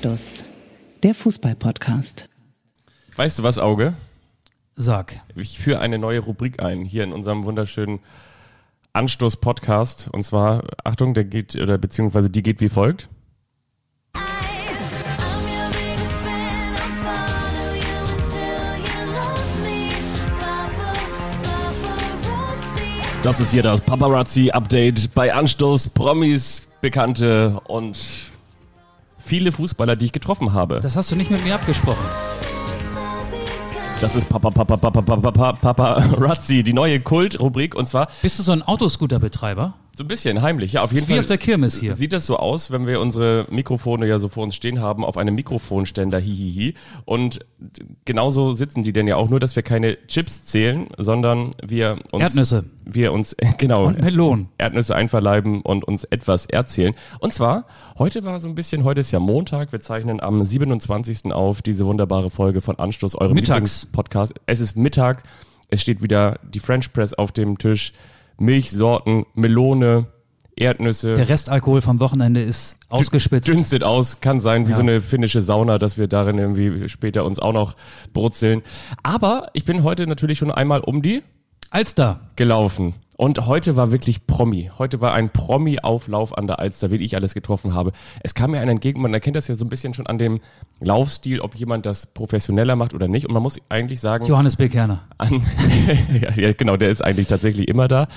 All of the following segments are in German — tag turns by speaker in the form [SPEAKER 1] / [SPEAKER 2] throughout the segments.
[SPEAKER 1] Anstoß, der Fußball-Podcast.
[SPEAKER 2] Weißt du was, Auge?
[SPEAKER 3] Sag.
[SPEAKER 2] Ich führe eine neue Rubrik ein hier in unserem wunderschönen Anstoß-Podcast. Und zwar, Achtung, der geht, oder beziehungsweise die geht wie folgt. Das ist hier das Paparazzi-Update bei Anstoß, Promis, Bekannte und viele Fußballer, die ich getroffen habe.
[SPEAKER 3] Das hast du nicht mit mir abgesprochen.
[SPEAKER 2] Das ist Papa, Papa, Papa, Papa, Papa, Paparazzi, die neue Kult-Rubrik. Und zwar
[SPEAKER 3] Bist du so ein Autoscooter-Betreiber?
[SPEAKER 2] So ein bisschen heimlich. Ja, auf jeden
[SPEAKER 3] Ist wie
[SPEAKER 2] Fall.
[SPEAKER 3] auf der Kirmes hier.
[SPEAKER 2] Sieht das so aus, wenn wir unsere Mikrofone ja so vor uns stehen haben, auf einem Mikrofonständer, hihihi. Und genauso sitzen die denn ja auch, nur dass wir keine Chips zählen, sondern wir uns.
[SPEAKER 3] Erdnüsse.
[SPEAKER 2] Wir uns, genau.
[SPEAKER 3] Und Melonen.
[SPEAKER 2] Erdnüsse einverleiben und uns etwas erzählen. Und zwar, heute war so ein bisschen, heute ist ja Montag, wir zeichnen am 27. auf diese wunderbare Folge von Anstoß, eurem
[SPEAKER 3] Mittags.
[SPEAKER 2] Podcast. Es ist Mittag, es steht wieder die French Press auf dem Tisch, Milchsorten, Melone, Erdnüsse.
[SPEAKER 3] Der Restalkohol vom Wochenende ist ausgespitzt.
[SPEAKER 2] Dünstet aus, kann sein, wie
[SPEAKER 3] Ja.
[SPEAKER 2] so eine finnische Sauna, dass wir darin irgendwie später uns auch noch brutzeln. Aber ich bin heute natürlich schon einmal um die
[SPEAKER 3] Alster.
[SPEAKER 2] gelaufen. Und heute war wirklich Promi. Heute war ein Promi-Auflauf an der Alster, wie ich alles getroffen habe. Es kam mir einer entgegen, man erkennt das ja so ein bisschen schon an dem Laufstil, ob jemand das professioneller macht oder nicht. Und man muss eigentlich sagen,
[SPEAKER 3] Johannes B. Kerner.
[SPEAKER 2] an. ja, ja, genau, der ist eigentlich tatsächlich immer da.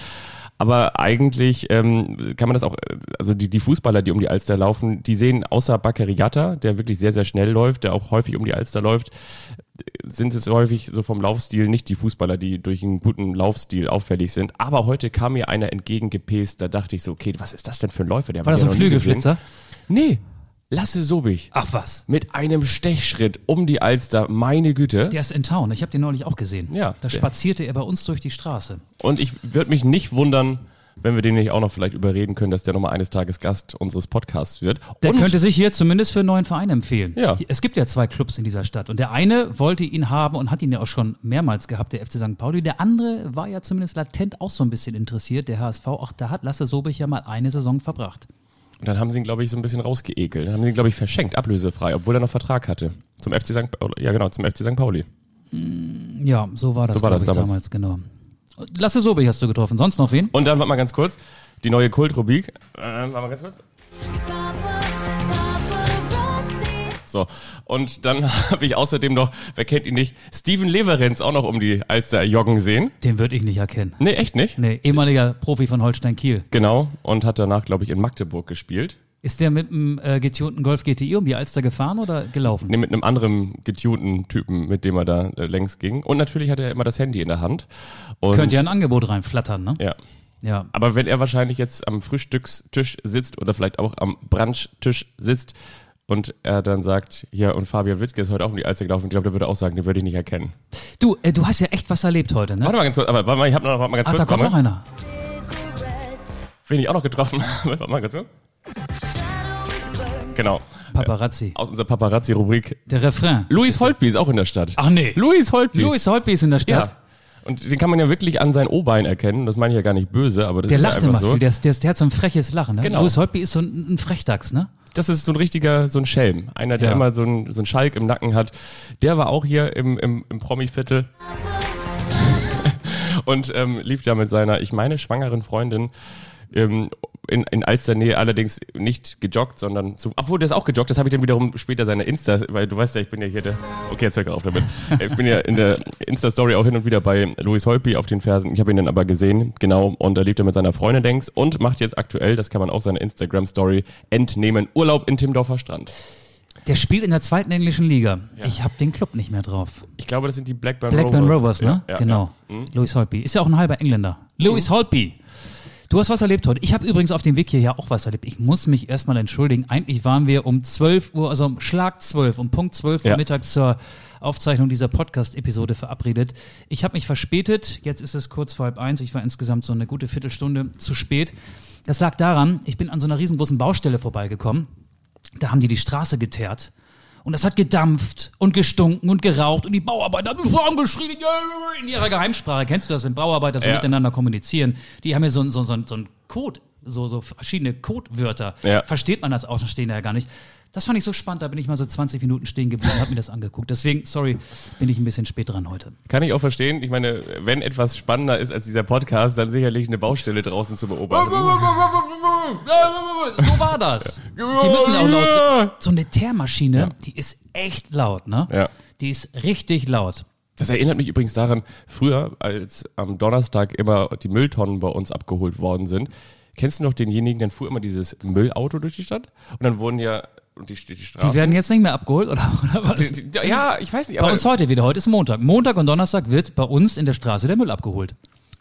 [SPEAKER 2] Aber eigentlich ähm, kann man das auch, also die, die Fußballer, die um die Alster laufen, die sehen außer Bakary der wirklich sehr, sehr schnell läuft, der auch häufig um die Alster läuft, sind es häufig so vom Laufstil nicht die Fußballer, die durch einen guten Laufstil auffällig sind. Aber heute kam mir einer entgegengepäst, da dachte ich so, okay, was ist das denn für ein Läufer? Der
[SPEAKER 3] War das ein. Flügelflitzer?
[SPEAKER 2] Nee, Lasse Sobich.
[SPEAKER 3] Ach was.
[SPEAKER 2] Mit einem Stechschritt um die Alster, meine Güte.
[SPEAKER 3] Der ist in Town. Ich habe den neulich auch gesehen.
[SPEAKER 2] Ja,
[SPEAKER 3] Da spazierte er bei uns durch die Straße.
[SPEAKER 2] Und ich würde mich nicht wundern, wenn wir den nicht auch noch vielleicht überreden können, dass der nochmal eines Tages Gast unseres Podcasts wird.
[SPEAKER 3] Der
[SPEAKER 2] und
[SPEAKER 3] könnte sich hier zumindest für einen neuen Verein empfehlen.
[SPEAKER 2] Ja.
[SPEAKER 3] Es gibt ja zwei Clubs in dieser Stadt. Und der eine wollte ihn haben und hat ihn ja auch schon mehrmals gehabt, der FC St. Pauli. Der andere war ja zumindest latent auch so ein bisschen interessiert, der HSV. Auch da hat Lasse Sobich ja mal eine Saison verbracht.
[SPEAKER 2] Und dann haben sie ihn, glaube ich, so ein bisschen rausgeekelt. Dann haben sie ihn, glaube ich, verschenkt, ablösefrei, obwohl er noch Vertrag hatte. Zum FC St. Pauli. Ja, genau, zum FC St. Pauli.
[SPEAKER 3] Ja, so war das,
[SPEAKER 2] So war das
[SPEAKER 3] ich,
[SPEAKER 2] damals.
[SPEAKER 3] damals. genau. Lasse Sobich hast du getroffen. Sonst noch wen?
[SPEAKER 2] Und dann, warte mal ganz kurz, die neue Kultrubrik. Äh, warte mal ganz kurz. So. Und dann habe ich außerdem noch, wer kennt ihn nicht, Steven Leverenz auch noch um die Alster joggen sehen.
[SPEAKER 3] Den würde ich nicht erkennen.
[SPEAKER 2] Nee, echt nicht?
[SPEAKER 3] Nee, ehemaliger Profi von Holstein Kiel.
[SPEAKER 2] Genau. Und hat danach, glaube ich, in Magdeburg gespielt.
[SPEAKER 3] Ist der mit dem äh, getunten Golf GTI um die Alster gefahren oder gelaufen?
[SPEAKER 2] Nee, mit einem anderen getunten Typen, mit dem er da äh, längs ging. Und natürlich hat er immer das Handy in der Hand. Und,
[SPEAKER 3] Könnte ja ein Angebot reinflattern, ne?
[SPEAKER 2] Ja.
[SPEAKER 3] Ja.
[SPEAKER 2] Aber wenn er wahrscheinlich jetzt am Frühstückstisch sitzt oder vielleicht auch am Brunchtisch sitzt und er dann sagt, ja, und Fabian Witzke ist heute auch um die Alster gelaufen, ich glaube, der würde auch sagen, den würde ich nicht erkennen.
[SPEAKER 3] Du, äh, du hast ja echt was erlebt heute, ne?
[SPEAKER 2] Warte mal ganz kurz, aber warte mal, ich habe noch warte mal ganz
[SPEAKER 3] Ach,
[SPEAKER 2] kurz.
[SPEAKER 3] da kommt noch einer.
[SPEAKER 2] Wen ich auch noch getroffen habe. Warte mal ganz kurz. Genau.
[SPEAKER 3] Paparazzi.
[SPEAKER 2] Aus unserer Paparazzi-Rubrik.
[SPEAKER 3] Der Refrain.
[SPEAKER 2] Luis Holtby ist auch in der Stadt.
[SPEAKER 3] Ach nee.
[SPEAKER 2] Luis Holtby.
[SPEAKER 3] Louis Holtby ist in der
[SPEAKER 2] Ja.
[SPEAKER 3] Stadt.
[SPEAKER 2] Und den kann man ja wirklich an sein O-Bein erkennen. Das meine ich ja gar nicht böse, aber das
[SPEAKER 3] Der
[SPEAKER 2] ist
[SPEAKER 3] lacht
[SPEAKER 2] ja einfach
[SPEAKER 3] immer
[SPEAKER 2] so.
[SPEAKER 3] viel. Der, der, der hat so ein freches Lachen, ne?
[SPEAKER 2] Genau.
[SPEAKER 3] Louis Holtby ist so ein, ein Frechdachs, ne?
[SPEAKER 2] Das ist so ein richtiger, so ein Schelm. Einer, der
[SPEAKER 3] Ja.
[SPEAKER 2] immer so ein, so ein Schalk im Nacken hat. Der war auch hier im, im, im Promi-Viertel. und ähm, lief da mit seiner, ich meine, schwangeren Freundin ähm, in, in Alsternähe allerdings nicht gejoggt, sondern zu, obwohl der ist auch gejoggt, das habe ich dann wiederum später seine Insta, weil du weißt ja, ich bin ja hier der, okay, jetzt hör ich auf damit. Ich bin ja in der Insta-Story auch hin und wieder bei Louis Holpi auf den Fersen. Ich habe ihn dann aber gesehen, genau, und da lebt er mit seiner Freundin denkst und macht jetzt aktuell, das kann man auch seiner Instagram-Story entnehmen, Urlaub in Timdorfer Strand.
[SPEAKER 3] Der spielt in der zweiten englischen Liga. Ich habe den Club nicht mehr drauf.
[SPEAKER 2] Ich glaube, das sind die Blackburn,
[SPEAKER 3] Blackburn Rovers, ne?
[SPEAKER 2] Ja, ja,
[SPEAKER 3] genau.
[SPEAKER 2] Ja. Mhm.
[SPEAKER 3] Louis Holtby. Ist ja auch ein halber Engländer. Louis Holtby. Du hast was erlebt heute. Ich habe übrigens auf dem Weg hierher auch was erlebt. Ich muss mich erstmal entschuldigen. Eigentlich waren wir um 12 Uhr, also um Schlag 12, um Punkt 12 Uhr
[SPEAKER 2] Ja.
[SPEAKER 3] mittags zur Aufzeichnung dieser Podcast-Episode verabredet. Ich habe mich verspätet. Jetzt ist es kurz vor halb eins. Ich war insgesamt so eine gute Viertelstunde zu spät. Das lag daran, ich bin an so einer riesengroßen Baustelle vorbeigekommen. Da haben die die Straße geteert. Und es hat gedampft und gestunken und geraucht und die Bauarbeiter haben geschrien "Yeah!" in ihrer Geheimsprache. Kennst du das, wenn Bauarbeiter so
[SPEAKER 2] Ja.
[SPEAKER 3] miteinander kommunizieren? Die haben ja so, so, so, so einen Code, so, so verschiedene Codewörter.
[SPEAKER 2] Ja.
[SPEAKER 3] Versteht man das Außenstehende ja gar nicht. Das fand ich so spannend, da bin ich mal so 20 Minuten stehen geblieben und habe mir das angeguckt. Deswegen, sorry, bin ich ein bisschen spät dran heute.
[SPEAKER 2] Kann ich auch verstehen. Ich meine, wenn etwas spannender ist als dieser Podcast, dann sicherlich eine Baustelle draußen zu beobachten.
[SPEAKER 3] So war das. Die müssen ja auch laut. So eine Teermaschine, die ist echt laut, ne?
[SPEAKER 2] Ja.
[SPEAKER 3] Die ist richtig laut.
[SPEAKER 2] Das erinnert mich übrigens daran, früher, als am Donnerstag immer die Mülltonnen bei uns abgeholt worden sind. Kennst du noch denjenigen, der fuhr immer dieses Müllauto durch die Stadt? Und dann wurden ja und die, die Straßen.
[SPEAKER 3] Die werden jetzt nicht mehr abgeholt, oder, oder was?
[SPEAKER 2] Die- die- ja, ich weiß nicht,
[SPEAKER 3] Bei
[SPEAKER 2] aber,
[SPEAKER 3] uns heute wieder. Heute ist Montag. Montag und Donnerstag wird bei uns in der Straße der Müll abgeholt.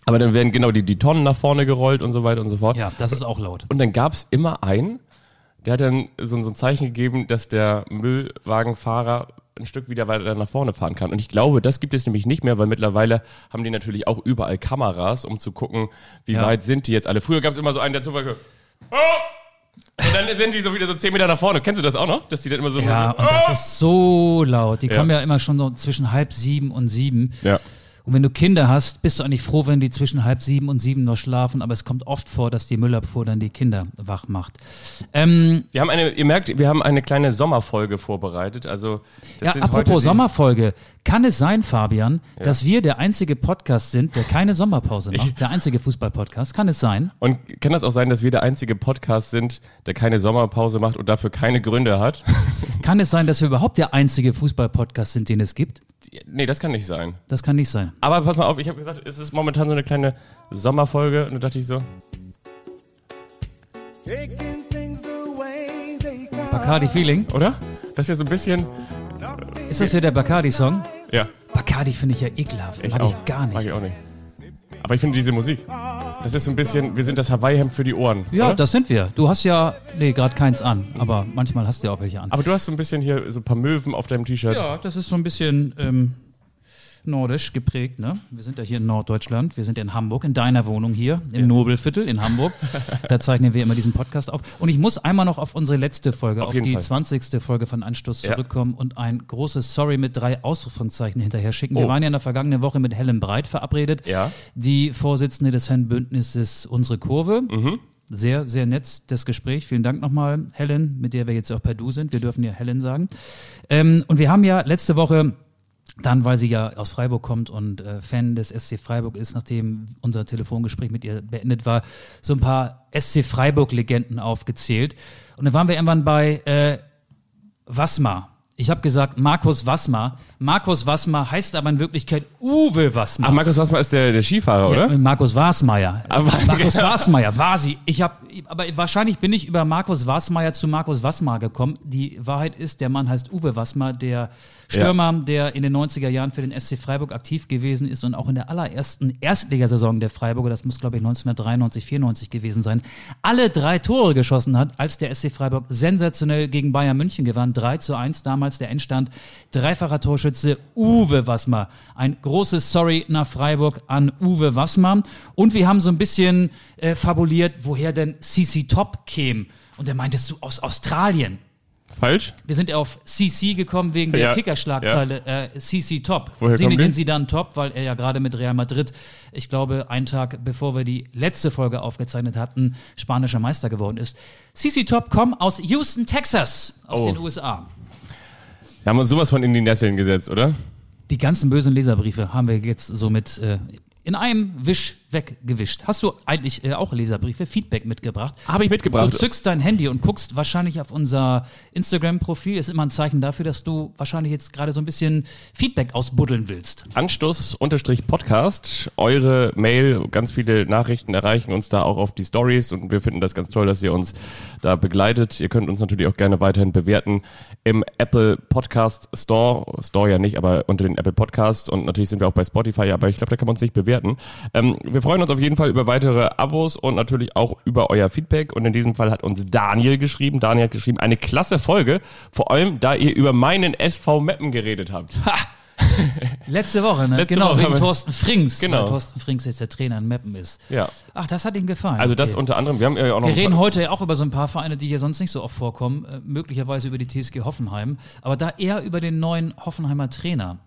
[SPEAKER 2] aber dann werden genau die, die Tonnen nach vorne gerollt und so weiter und so fort.
[SPEAKER 3] Ja, das ist auch laut.
[SPEAKER 2] Und dann gab es immer einen, der hat dann so, so ein Zeichen gegeben, dass der Müllwagenfahrer ein Stück wieder weiter nach vorne fahren kann. Und ich glaube, das gibt es nämlich nicht mehr, weil mittlerweile haben die natürlich auch überall Kameras, um zu gucken, wie
[SPEAKER 3] Ja.
[SPEAKER 2] weit sind die jetzt alle. Früher gab es immer so einen, der zufällig oh! Und dann sind die so wieder so zehn Meter nach vorne. Kennst du das auch noch? Dass die dann immer so
[SPEAKER 3] Ja, und das ist so laut. Die
[SPEAKER 2] Ja.
[SPEAKER 3] kommen ja immer schon so zwischen halb sieben und sieben.
[SPEAKER 2] Ja.
[SPEAKER 3] Und wenn du Kinder hast, bist du eigentlich froh, wenn die zwischen halb sieben und sieben noch schlafen. Aber es kommt oft vor, dass die Müllabfuhr dann die Kinder wach macht. Ähm,
[SPEAKER 2] Wir haben eine, ihr merkt, wir haben eine kleine Sommerfolge vorbereitet. Also das
[SPEAKER 3] ja, apropos Sommerfolge. Kann es sein, Fabian, dass wir der einzige Podcast sind, der keine Sommerpause macht? der einzige Fußballpodcast? Kann es sein?
[SPEAKER 2] Und kann das auch sein, dass wir der einzige Podcast sind, der keine Sommerpause macht und dafür keine Gründe hat?
[SPEAKER 3] Kann es sein, dass wir überhaupt der einzige Fußballpodcast sind, den es gibt?
[SPEAKER 2] Nee, das kann nicht sein.
[SPEAKER 3] Das kann nicht sein.
[SPEAKER 2] Aber pass mal auf, ich habe gesagt, es ist momentan so eine kleine Sommerfolge und da dachte ich so.
[SPEAKER 3] Bacardi Feeling.
[SPEAKER 2] oder? Das wäre so ein bisschen,
[SPEAKER 3] Ist das hier der Bacardi-Song?
[SPEAKER 2] ja,
[SPEAKER 3] Bacardi finde ich ja ekelhaft.
[SPEAKER 2] ich
[SPEAKER 3] Mag
[SPEAKER 2] auch.
[SPEAKER 3] ich gar nicht.
[SPEAKER 2] Mag ich auch nicht. Aber ich finde diese Musik, das ist so ein bisschen, wir sind das Hawaii-Hemd für die Ohren.
[SPEAKER 3] Ja,
[SPEAKER 2] oder?
[SPEAKER 3] das sind wir. Du hast ja, nee, gerade keins an, aber manchmal hast du ja auch welche an.
[SPEAKER 2] Aber du hast so ein bisschen hier so ein paar Möwen auf deinem T-Shirt.
[SPEAKER 3] Ja, das ist so ein bisschen ähm, nordisch geprägt, ne? Wir sind ja hier in Norddeutschland, wir sind in Hamburg, in deiner Wohnung hier, im Nobelviertel in Hamburg. da zeichnen wir immer diesen Podcast auf. Und ich muss einmal noch auf unsere letzte Folge,
[SPEAKER 2] Auf
[SPEAKER 3] auf, die
[SPEAKER 2] Fall.
[SPEAKER 3] 20. Folge von Anstoß
[SPEAKER 2] Ja.
[SPEAKER 3] zurückkommen und ein großes Sorry mit drei Ausrufungszeichen hinterher schicken. Wir
[SPEAKER 2] Oh.
[SPEAKER 3] waren ja in der vergangenen Woche mit Helen Breit verabredet,
[SPEAKER 2] Ja.
[SPEAKER 3] die Vorsitzende des Fanbündnisses Unsere Kurve.
[SPEAKER 2] Mhm.
[SPEAKER 3] Sehr, sehr nett, das Gespräch. Vielen Dank nochmal, Helen, mit der wir jetzt auch per Du sind. Wir dürfen ja Helen sagen. Ähm, und wir haben ja letzte Woche dann, weil sie ja aus Freiburg kommt und äh, Fan des SC Freiburg ist, nachdem unser Telefongespräch mit ihr beendet war, so ein paar SC Freiburg-Legenden aufgezählt. Und dann waren wir irgendwann bei äh, Wassmer. Ich habe gesagt Markus Wassmer. Markus Wassmer heißt aber in Wirklichkeit Uwe Wassmer.
[SPEAKER 2] Ach, Markus Wassmer ist der, der Skifahrer, oder?
[SPEAKER 3] Ja, Markus Wasmeier.
[SPEAKER 2] Aber-
[SPEAKER 3] Markus Wasmeier, Vasi. Ich habe, aber wahrscheinlich bin ich über Markus Wasmeier zu Markus Wassmer gekommen. Die Wahrheit ist, der Mann heißt Uwe Wassmer, der Stürmer, der in den 90er Jahren für den SC Freiburg aktiv gewesen ist und auch in der allerersten Erstligasaison der Freiburger, das muss glaube ich 1993, 94 gewesen sein, alle drei Tore geschossen hat, als der SC Freiburg sensationell gegen Bayern München gewann. 3 zu 1 damals der Endstand. Dreifacher Torschütze Uwe Wassmer. Ein großes Sorry nach Freiburg an Uwe Wassmer. Und wir haben so ein bisschen äh, fabuliert, woher denn CC Top käme. Und er meintest du aus Australien.
[SPEAKER 2] Falsch?
[SPEAKER 3] Wir sind auf CC gekommen wegen der
[SPEAKER 2] Ja,
[SPEAKER 3] Kickerschlagzeile äh, CC Top.
[SPEAKER 2] Woher kommen
[SPEAKER 3] Zinedine
[SPEAKER 2] die?
[SPEAKER 3] Zidane Top, weil er ja gerade mit Real Madrid, ich glaube, einen Tag bevor wir die letzte Folge aufgezeichnet hatten, spanischer Meister geworden ist. CC Top kommen aus Houston, Texas, aus
[SPEAKER 2] Oh.
[SPEAKER 3] den USA.
[SPEAKER 2] Wir haben uns sowas von in die Nesseln gesetzt, oder?
[SPEAKER 3] Die ganzen bösen Leserbriefe haben wir jetzt somit äh, in einem Wisch weggewischt. Hast du eigentlich äh, auch Leserbriefe, Feedback mitgebracht?
[SPEAKER 2] Habe ich mitgebracht.
[SPEAKER 3] Du zückst dein Handy und guckst wahrscheinlich auf unser Instagram-Profil. Ist immer ein Zeichen dafür, dass du wahrscheinlich jetzt gerade so ein bisschen Feedback ausbuddeln willst.
[SPEAKER 2] Anstoß-Podcast. Eure Mail, ganz viele Nachrichten erreichen uns da auch auf die Stories und wir finden das ganz toll, dass ihr uns da begleitet. Ihr könnt uns natürlich auch gerne weiterhin bewerten im Apple Podcast Store. Store ja nicht, aber unter den Apple Podcasts und natürlich sind wir auch bei Spotify, aber ich glaube, da kann man uns nicht bewerten. Ähm, wir freuen uns auf jeden Fall über weitere Abos und natürlich auch über euer Feedback und in diesem Fall hat uns Daniel geschrieben. Daniel hat geschrieben, eine klasse Folge, vor allem da ihr über meinen SV Meppen geredet habt.
[SPEAKER 3] Letzte Woche, ne?
[SPEAKER 2] Letzte
[SPEAKER 3] genau,
[SPEAKER 2] Woche
[SPEAKER 3] wegen
[SPEAKER 2] wir-
[SPEAKER 3] Thorsten Frings.
[SPEAKER 2] Genau.
[SPEAKER 3] Weil Thorsten Frings jetzt der Trainer in Meppen ist.
[SPEAKER 2] Ja.
[SPEAKER 3] Ach, das hat ihm gefallen.
[SPEAKER 2] Also das
[SPEAKER 3] Okay.
[SPEAKER 2] unter anderem, wir haben ja auch noch
[SPEAKER 3] Wir reden heute auch über so ein paar Vereine, die hier sonst nicht so oft vorkommen, äh, möglicherweise über die TSG Hoffenheim, aber da eher über den neuen Hoffenheimer Trainer.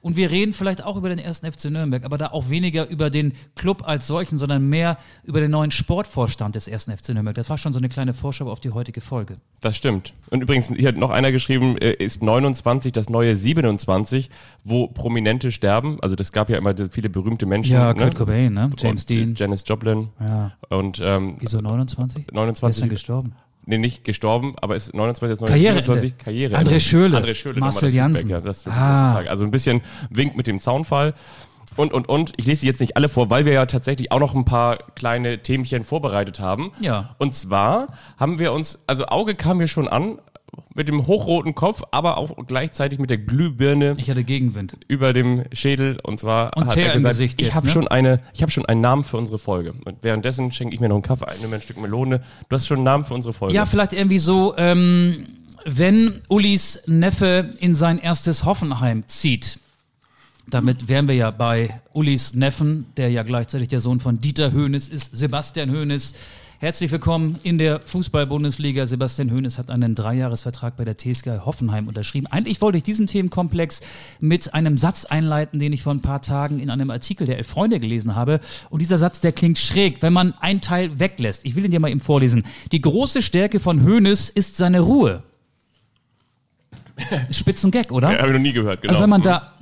[SPEAKER 3] Und wir reden vielleicht auch über den ersten FC Nürnberg, aber da auch weniger über den Club als solchen, sondern mehr über den neuen Sportvorstand des ersten FC Nürnberg. Das war schon so eine kleine Vorschau auf die heutige Folge.
[SPEAKER 2] Das stimmt. Und übrigens, hier hat noch einer geschrieben, äh, ist 29 das neue 27, wo Prominente sterben. Also das gab ja immer viele berühmte Menschen.
[SPEAKER 3] Ja,
[SPEAKER 2] ne?
[SPEAKER 3] Kurt Cobain, ne? James
[SPEAKER 2] und
[SPEAKER 3] Dean.
[SPEAKER 2] Janis Joplin.
[SPEAKER 3] Ja.
[SPEAKER 2] Und ähm,
[SPEAKER 3] Wieso 29?
[SPEAKER 2] 29.
[SPEAKER 3] Wer ist denn gestorben?
[SPEAKER 2] Nee, nicht gestorben, aber ist 29 das neue
[SPEAKER 3] Karriereende.
[SPEAKER 2] 27 Karriere.
[SPEAKER 3] André Schürrle.
[SPEAKER 2] André Schürle,
[SPEAKER 3] Marcel Janssen.
[SPEAKER 2] Ja,
[SPEAKER 3] Ah.
[SPEAKER 2] Also ein bisschen Wink mit dem Zaunfall. Und, und, und, ich lese sie jetzt nicht alle vor, weil wir ja tatsächlich auch noch ein paar kleine Themchen vorbereitet haben.
[SPEAKER 3] Ja.
[SPEAKER 2] Und zwar haben wir uns, also Auge kam mir schon an, mit dem hochroten Kopf, aber auch gleichzeitig mit der Glühbirne
[SPEAKER 3] Ich hatte Gegenwind.
[SPEAKER 2] über dem Schädel und zwar
[SPEAKER 3] Und
[SPEAKER 2] hat
[SPEAKER 3] Teer
[SPEAKER 2] er
[SPEAKER 3] im
[SPEAKER 2] gesagt,
[SPEAKER 3] Gesicht
[SPEAKER 2] ich
[SPEAKER 3] jetzt,
[SPEAKER 2] habe
[SPEAKER 3] ne?
[SPEAKER 2] schon eine, ich habe schon einen Namen für unsere Folge. Und währenddessen schenke ich mir noch einen Kaffee ein, nehme ein Stück Melone. Du hast schon einen Namen für unsere Folge.
[SPEAKER 3] Ja, vielleicht irgendwie so, ähm, wenn Ulis Neffe in sein erstes Hoffenheim zieht. Damit wären wir ja bei Ulis Neffen, der ja gleichzeitig der Sohn von Dieter Höhnes ist, Sebastian Höhnes. Herzlich willkommen in der Fußball-Bundesliga. Sebastian Höhnes hat einen Dreijahresvertrag bei der TSG Hoffenheim unterschrieben. Eigentlich wollte ich diesen Themenkomplex mit einem Satz einleiten, den ich vor ein paar Tagen in einem Artikel der Elf Freunde gelesen habe. Und dieser Satz, der klingt schräg, wenn man einen Teil weglässt. Ich will ihn dir mal eben vorlesen. Die große Stärke von Höhnes ist seine Ruhe. Spitzengag, oder?
[SPEAKER 2] Ja, habe ich noch nie gehört, genau.
[SPEAKER 3] Also wenn man da,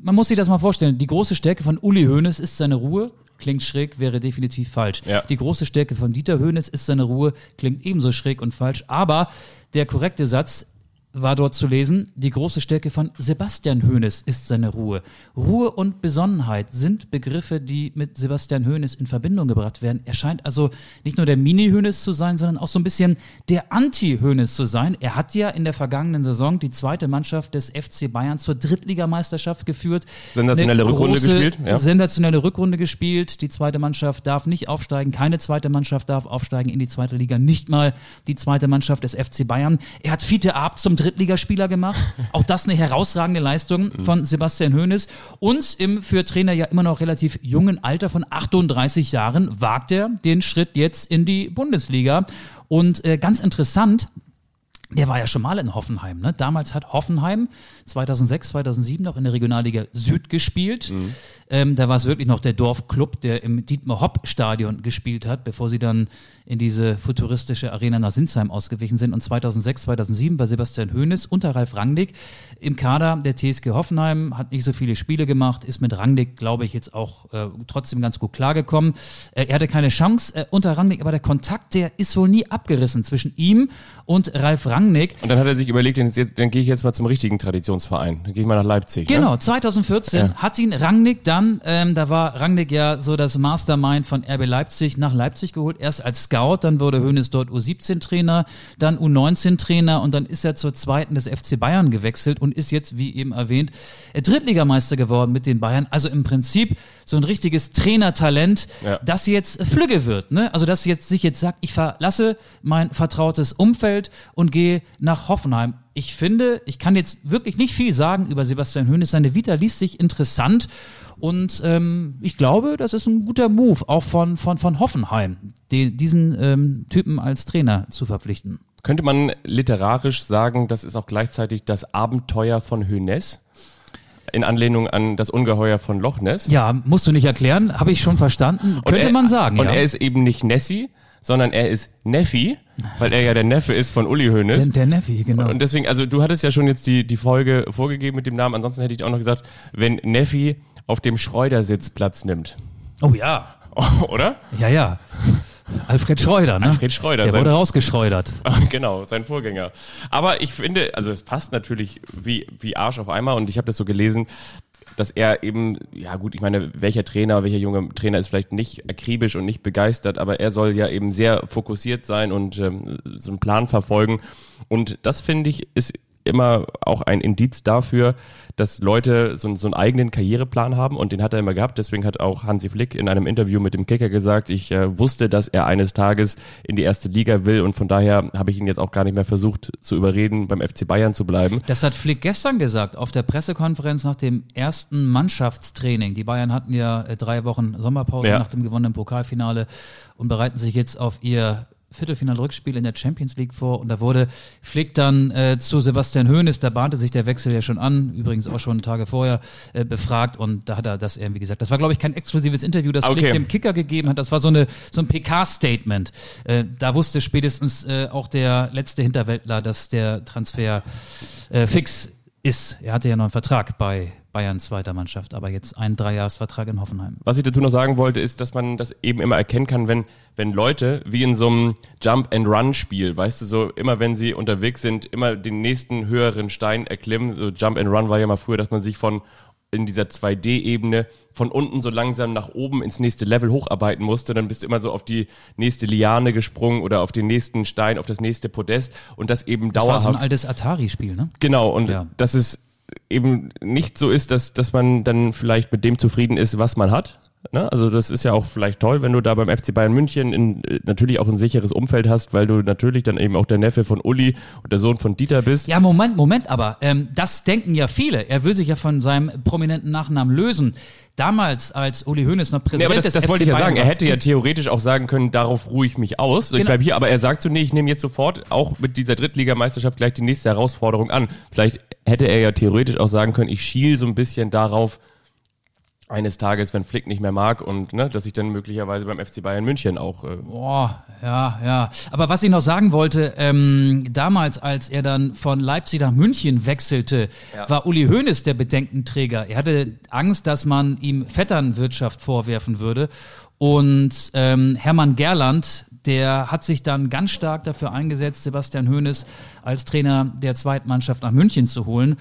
[SPEAKER 3] man muss sich das mal vorstellen, die große Stärke von Uli Hoeneß ist seine Ruhe, klingt schräg, wäre definitiv falsch.
[SPEAKER 2] Ja.
[SPEAKER 3] Die große Stärke von Dieter Hoeneß ist seine Ruhe, klingt ebenso schräg und falsch, aber der korrekte Satz war dort zu lesen, die große Stärke von Sebastian Hoeneß ist seine Ruhe. Ruhe und Besonnenheit sind Begriffe, die mit Sebastian Hoeneß in Verbindung gebracht werden. Er scheint also nicht nur der Mini-Hoeneß zu sein, sondern auch so ein bisschen der Anti-Hoeneß zu sein. Er hat ja in der vergangenen Saison die zweite Mannschaft des FC Bayern zur Drittligameisterschaft geführt.
[SPEAKER 2] Sensationelle
[SPEAKER 3] Eine
[SPEAKER 2] Rückrunde gespielt, ja.
[SPEAKER 3] Sensationelle Rückrunde gespielt. Die zweite Mannschaft darf nicht aufsteigen. Keine zweite Mannschaft darf aufsteigen in die zweite Liga. Nicht mal die zweite Mannschaft des FC Bayern. Er hat Fiete Ab zum Drittligaspieler gemacht. Auch das eine herausragende Leistung
[SPEAKER 2] Mhm.
[SPEAKER 3] von Sebastian Hoeneß. Und im für Trainer ja immer noch relativ jungen Alter von 38 Jahren wagt er den Schritt jetzt in die Bundesliga. Und äh, ganz interessant, der war ja schon mal in Hoffenheim. Ne? Damals hat Hoffenheim 2006, 2007 noch in der Regionalliga Süd gespielt. Ähm, da war es wirklich noch der Dorfclub, der im Dietmar-Hopp-Stadion gespielt hat, bevor sie dann in diese futuristische Arena nach Sinsheim ausgewichen sind. Und 2006, 2007 war Sebastian Hoeneß unter Ralf Rangnick im Kader der TSG Hoffenheim, hat nicht so viele Spiele gemacht, ist mit Rangnick, glaube ich, jetzt auch äh, trotzdem ganz gut klargekommen. Äh, er hatte keine Chance äh, unter Rangnick, aber der Kontakt, der ist wohl nie abgerissen zwischen ihm und Ralf Rangnick.
[SPEAKER 2] Und dann hat er sich überlegt, dann, dann gehe ich jetzt mal zum richtigen Traditionsverein. Dann gehe ich mal nach Leipzig.
[SPEAKER 3] Genau,
[SPEAKER 2] Ne?
[SPEAKER 3] 2014
[SPEAKER 2] Ja.
[SPEAKER 3] hat ihn Rangnick dann, ähm, da war Rangnick ja so das Mastermind von RB Leipzig nach Leipzig geholt, erst als Scout, dann wurde Hoeneß dort U17-Trainer, dann U19-Trainer und dann ist er zur zweiten des FC Bayern gewechselt und ist jetzt, wie eben erwähnt, äh, Drittligameister geworden mit den Bayern. Also im Prinzip so ein richtiges Trainertalent,
[SPEAKER 2] Ja.
[SPEAKER 3] das jetzt Flügge wird. Ne? Also dass jetzt sich jetzt sagt, ich verlasse mein vertrautes Umfeld und gehe nach Hoffenheim. Ich finde, ich kann jetzt wirklich nicht viel sagen über Sebastian Hoeneß. Seine Vita liest sich interessant und ähm, ich glaube, das ist ein guter Move, auch von, von, von Hoffenheim, die, diesen ähm, Typen als Trainer zu verpflichten.
[SPEAKER 2] Könnte man literarisch sagen, das ist auch gleichzeitig das Abenteuer von Hönes? In Anlehnung an das Ungeheuer von Loch Ness?
[SPEAKER 3] Ja, musst du nicht erklären, habe ich schon verstanden.
[SPEAKER 2] Und
[SPEAKER 3] Könnte
[SPEAKER 2] er,
[SPEAKER 3] man sagen,
[SPEAKER 2] Und
[SPEAKER 3] ja.
[SPEAKER 2] er ist eben nicht Nessie, sondern er ist Neffi, weil er ja der Neffe ist von Uli Hoeneß.
[SPEAKER 3] der, der Neffi, genau.
[SPEAKER 2] Und deswegen, also du hattest ja schon jetzt die, die Folge vorgegeben mit dem Namen, ansonsten hätte ich auch noch gesagt, wenn Neffi auf dem Schreudersitz Platz nimmt.
[SPEAKER 3] oh ja,
[SPEAKER 2] Oder?
[SPEAKER 3] ja, ja. Alfred Schreuder, ne?
[SPEAKER 2] Alfred Schreuder,
[SPEAKER 3] Der wurde rausgeschreudert.
[SPEAKER 2] genau, sein Vorgänger. Aber ich finde, also es passt natürlich wie, wie Arsch auf einmal und ich habe das so gelesen, dass er eben, ja gut, ich meine, welcher Trainer, welcher junge Trainer ist vielleicht nicht akribisch und nicht begeistert, aber er soll ja eben sehr fokussiert sein und ähm, so einen Plan verfolgen. Und das finde ich ist immer auch ein Indiz dafür, dass Leute so, einen- so einen eigenen Karriereplan haben und den hat er immer gehabt. Deswegen hat auch Hansi Flick in einem Interview mit dem Kicker gesagt, ich äh, wusste, dass er eines Tages in die erste Liga will und von daher habe ich ihn jetzt auch gar nicht mehr versucht zu überreden, beim FC Bayern zu bleiben.
[SPEAKER 3] Das hat Flick gestern gesagt auf der Pressekonferenz nach dem ersten Mannschaftstraining. Die Bayern hatten ja äh, drei Wochen Sommerpause
[SPEAKER 2] Ja.
[SPEAKER 3] nach dem gewonnenen Pokalfinale und bereiten sich jetzt auf ihr Viertelfinal-Rückspiel in der Champions League vor und da wurde Flick dann äh, zu Sebastian Hoeneß, da bahnte sich der Wechsel ja schon an, übrigens auch schon Tage vorher äh, befragt und da hat er das irgendwie gesagt. Das war, glaube ich, kein exklusives Interview, das
[SPEAKER 2] Okay.
[SPEAKER 3] Flick dem Kicker gegeben hat. Das war so, eine, so ein PK-Statement. Äh, da wusste spätestens äh, auch der letzte Hinterwäldler, dass der Transfer äh, fix ist. Er hatte ja noch einen Vertrag bei Bayerns zweiter Mannschaft, aber jetzt einen Dreijahresvertrag in Hoffenheim.
[SPEAKER 2] Was ich dazu noch sagen wollte, ist, dass man das eben immer erkennen kann, wenn, wenn Leute wie in so einem Jump-and-Run-Spiel, weißt du, so immer wenn sie unterwegs sind, immer den nächsten höheren Stein erklimmen. So Jump-and-Run war ja mal früher, dass man sich von in dieser 2D-Ebene von unten so langsam nach oben ins nächste Level hocharbeiten musste. Dann bist du immer so auf die nächste Liane gesprungen oder auf den nächsten Stein, auf das nächste Podest und das eben
[SPEAKER 3] Das war
[SPEAKER 2] dauerhaft.
[SPEAKER 3] so ein altes Atari-Spiel, ne?
[SPEAKER 2] Genau, und
[SPEAKER 3] Ja.
[SPEAKER 2] dass es eben nicht so ist, dass, dass man dann vielleicht mit dem zufrieden ist, was man hat. Ne? Also das ist ja auch vielleicht toll, wenn du da beim FC Bayern München in, äh, natürlich auch ein sicheres Umfeld hast, weil du natürlich dann eben auch der Neffe von Uli und der Sohn von Dieter bist.
[SPEAKER 3] Ja, Moment, Moment, aber ähm, das denken ja viele. Er will sich ja von seinem prominenten Nachnamen lösen. Damals, als Uli Hoeneß noch
[SPEAKER 2] Nee,
[SPEAKER 3] Präsident
[SPEAKER 2] aber das,
[SPEAKER 3] des
[SPEAKER 2] das
[SPEAKER 3] FC
[SPEAKER 2] wollte ich ja
[SPEAKER 3] Bayern
[SPEAKER 2] sagen. Er hätte ja theoretisch auch sagen können, darauf ruhe ich mich aus. Ich
[SPEAKER 3] Genau.
[SPEAKER 2] bleib hier, aber er sagt so, nee, ich nehme jetzt sofort auch mit dieser Drittligameisterschaft gleich die nächste Herausforderung an. Vielleicht hätte er ja theoretisch auch sagen können, ich schiel so ein bisschen darauf, eines Tages, wenn Flick nicht mehr mag und ne, dass ich dann möglicherweise beim FC Bayern München auch äh,
[SPEAKER 3] Boah, ja, ja. Aber was ich noch sagen wollte, ähm, damals, als er dann von Leipzig nach München wechselte, war Uli Hoeneß der Bedenkenträger. Er hatte Angst, dass man ihm Vetternwirtschaft vorwerfen würde. Und ähm, Hermann Gerland, der hat sich dann ganz stark dafür eingesetzt, Sebastian Hoeneß als Trainer der Zweitmannschaft nach München zu holen.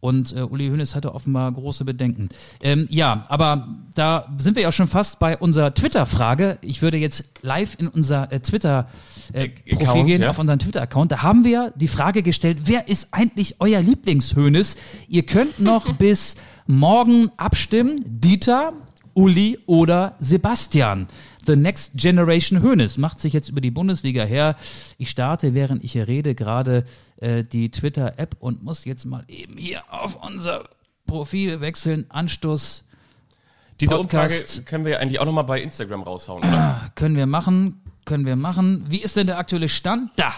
[SPEAKER 3] Und äh, Uli Hoeneß hatte offenbar große Bedenken. Ähm, ja, aber da sind wir ja schon fast bei unserer Twitter-Frage. Ich würde jetzt live in unser äh, Twitter-Profil
[SPEAKER 2] Account,
[SPEAKER 3] gehen,
[SPEAKER 2] ja.
[SPEAKER 3] auf unseren Twitter-Account. Da haben wir die Frage gestellt, wer ist eigentlich euer Lieblingshönes? Ihr könnt noch bis morgen abstimmen. Dieter, Uli oder Sebastian. The Next Generation Hönes macht sich jetzt über die Bundesliga her. Ich starte, während ich hier rede, gerade äh, die Twitter-App und muss jetzt mal eben hier auf unser Profil wechseln. Anstoß
[SPEAKER 2] diese
[SPEAKER 3] Podcast.
[SPEAKER 2] Umfrage können wir eigentlich auch nochmal bei Instagram raushauen, oder?
[SPEAKER 3] können wir machen. Können wir machen. Wie ist denn der aktuelle Stand? Da.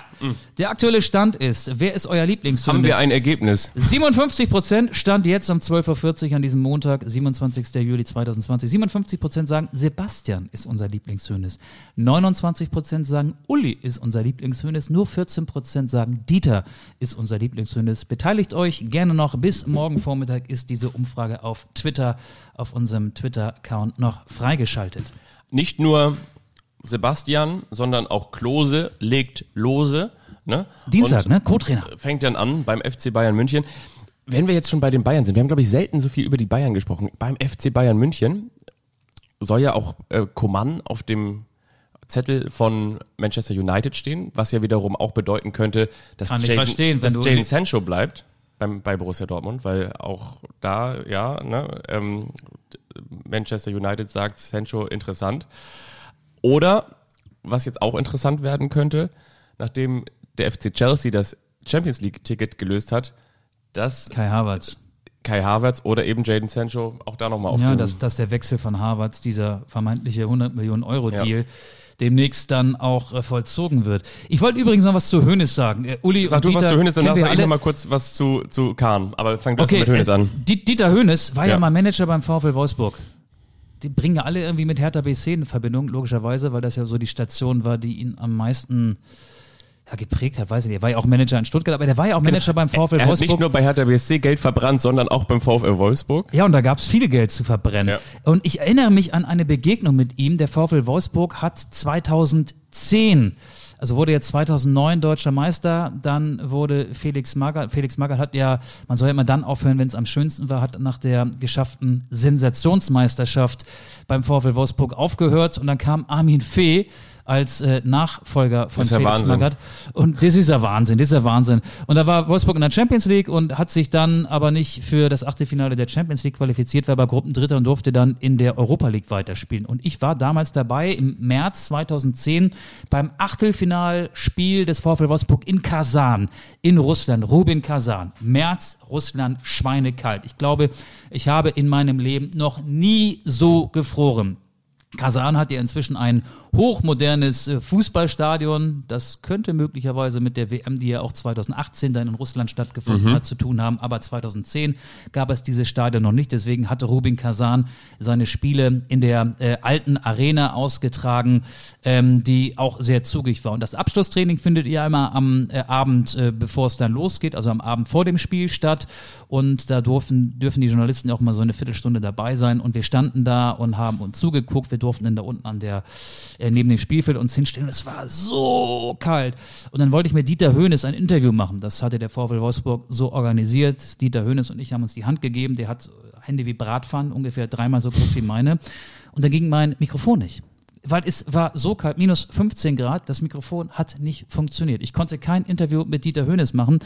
[SPEAKER 3] Der aktuelle Stand ist, wer ist euer Lieblingshönes?
[SPEAKER 2] Haben wir ein Ergebnis?
[SPEAKER 3] 57 Prozent stand jetzt um 12.40 Uhr an diesem Montag, 27. Juli 2020. 57 Prozent sagen, Sebastian ist unser Lieblingshönes. 29 Prozent sagen, Uli ist unser Lieblingshönes. Nur 14 Prozent sagen, Dieter ist unser Lieblingshönes. Beteiligt euch gerne noch. Bis morgen Vormittag ist diese Umfrage auf Twitter, auf unserem Twitter-Account noch freigeschaltet.
[SPEAKER 2] Nicht nur Sebastian, sondern auch Klose legt lose. Ne?
[SPEAKER 3] Dienstag,
[SPEAKER 2] Und
[SPEAKER 3] ne? Co-Trainer.
[SPEAKER 2] fängt dann an beim FC Bayern München. Wenn wir jetzt schon bei den Bayern sind, wir haben, glaube ich, selten so viel über die Bayern gesprochen. Beim FC Bayern München soll ja auch äh, Coman auf dem Zettel von Manchester United stehen, was ja wiederum auch bedeuten könnte, dass
[SPEAKER 3] Kann wenn
[SPEAKER 2] dass Jadon Sancho bleibt beim, bei Borussia Dortmund, weil auch da, ja, ne, ähm, Manchester United sagt Sancho interessant. Oder, was jetzt auch interessant werden könnte, nachdem der FC Chelsea das Champions League-Ticket gelöst hat, dass
[SPEAKER 3] Kai Havertz.
[SPEAKER 2] Kai Havertz oder eben Jaden Sancho auch da nochmal auf
[SPEAKER 3] Ja, dass, dass der Wechsel von Havertz, dieser vermeintliche 100 Millionen Euro Deal, demnächst dann auch äh, vollzogen wird. Ich wollte übrigens noch was zu Hönes sagen. Äh, Uli
[SPEAKER 2] Sag du
[SPEAKER 3] Dieter
[SPEAKER 2] was zu Hönes,
[SPEAKER 3] wir
[SPEAKER 2] sag ich
[SPEAKER 3] alle.
[SPEAKER 2] nochmal kurz was zu, zu Kahn. Aber fang du
[SPEAKER 3] Okay,
[SPEAKER 2] mit Hönes
[SPEAKER 3] äh,
[SPEAKER 2] an.
[SPEAKER 3] Di- Dieter Hönes war ja.
[SPEAKER 2] Ja.
[SPEAKER 3] mal Manager beim VfL Wolfsburg. Die bringen ja alle irgendwie mit Hertha BC in Verbindung, logischerweise, weil das ja so die Station war, die ihn am meisten ja, geprägt hat, weiß ich nicht. Er war ja auch Manager in Stuttgart, aber der war ja auch Manager beim VfL
[SPEAKER 2] Er hat nicht
[SPEAKER 3] Wolfsburg.
[SPEAKER 2] nur bei Hertha BSC Geld verbrannt, sondern auch beim VfL Wolfsburg.
[SPEAKER 3] Ja, und da gab es viel Geld zu verbrennen.
[SPEAKER 2] Ja.
[SPEAKER 3] Und ich erinnere mich an eine Begegnung mit ihm. Der VfL Wolfsburg hat 2010, also wurde jetzt 2009 deutscher Meister, dann wurde Felix Magath, Felix Magath hat ja, man soll ja immer dann aufhören, wenn es am schönsten war, hat nach der geschafften Sensationsmeisterschaft beim VfL Wolfsburg aufgehört und dann kam Armin Fee als äh, Nachfolger von Felix
[SPEAKER 2] Wahnsinn.
[SPEAKER 3] Magath. Und das ist ja Wahnsinn, das ist ja Wahnsinn. Und da war Wolfsburg in der Champions League und hat sich dann aber nicht für das Achtelfinale der Champions League qualifiziert, war aber Gruppendritter und durfte dann in der Europa League weiterspielen. Und ich war damals dabei im März 2010 beim Achtelfinalspiel des VfL Wolfsburg in Kasan, in Russland, Rubin Kasan. März, Russland, schweinekalt. Ich glaube, ich habe in meinem Leben noch nie so gefroren. Kasan hat ja inzwischen ein hochmodernes äh, Fußballstadion. Das könnte möglicherweise mit der WM, die ja auch 2018 dann in Russland stattgefunden
[SPEAKER 2] Mhm.
[SPEAKER 3] hat, zu tun haben. Aber 2010 gab es dieses Stadion noch nicht. Deswegen hatte Rubin Kasan seine Spiele in der äh, alten Arena ausgetragen, ähm, die auch sehr zugig war. Und das Abschlusstraining findet ihr immer am äh, Abend, äh, bevor es dann losgeht, also am Abend vor dem Spiel statt. Und da dürfen, dürfen die Journalisten auch mal so eine Viertelstunde dabei sein. Und wir standen da und haben uns zugeguckt. Wir durften dann da unten an der, äh, neben dem Spielfeld uns hinstellen. Es war so kalt. Und dann wollte ich mit Dieter Höhnes ein Interview machen. Das hatte der VfL Wolfsburg so organisiert. Dieter Höhnes und ich haben uns die Hand gegeben. Der hat Hände wie Bratpfannen, ungefähr dreimal so groß wie meine. Und da ging mein Mikrofon nicht. Weil es war so kalt, minus 15 Grad, das Mikrofon hat nicht funktioniert. Ich konnte kein Interview mit Dieter Höhnes machen.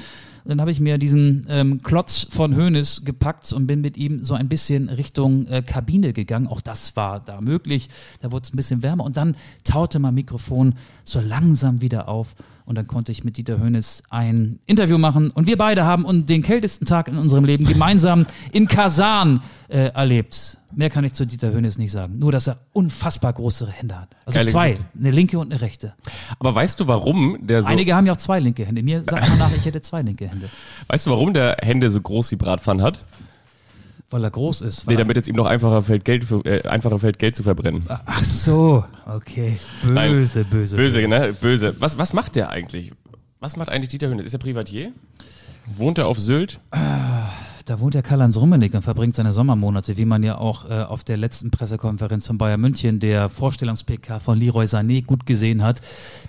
[SPEAKER 3] Dann habe ich mir diesen ähm, Klotz von Höhnes gepackt und bin mit ihm so ein bisschen Richtung äh, Kabine gegangen. Auch das war da möglich. Da wurde es ein bisschen wärmer. Und dann taute mein Mikrofon so langsam wieder auf. Und dann konnte ich mit Dieter Höhnes ein Interview machen. Und wir beide haben den kältesten Tag in unserem Leben gemeinsam in Kasan äh, erlebt. Mehr kann ich zu Dieter Höhnes nicht sagen. Nur, dass er unfassbar große Hände hat. Also
[SPEAKER 2] Geile
[SPEAKER 3] zwei.
[SPEAKER 2] Geschichte.
[SPEAKER 3] Eine linke und eine rechte.
[SPEAKER 2] Aber weißt du, warum der so,
[SPEAKER 3] Einige haben ja auch zwei linke Hände. Mir sagt man nach, ich hätte zwei linke Hände.
[SPEAKER 2] weißt du, warum der Hände so groß wie Bratpfannen hat?
[SPEAKER 3] Weil er groß ist.
[SPEAKER 2] Nee, damit es ihm noch einfacher fällt, Geld, für, äh, einfacher fällt, Geld zu verbrennen.
[SPEAKER 3] Ach so, okay. Böse,
[SPEAKER 2] Nein.
[SPEAKER 3] böse.
[SPEAKER 2] Böse, ne? Böse. Was, was macht der eigentlich? Was macht eigentlich Dieter Höhnes? Ist er Privatier? Wohnt er auf Sylt?
[SPEAKER 3] Da wohnt der Karl-Heinz Rummenigge und verbringt seine Sommermonate, wie man ja auch äh, auf der letzten Pressekonferenz von Bayern München, der Vorstellungs-PK von Leroy Sané gut gesehen hat.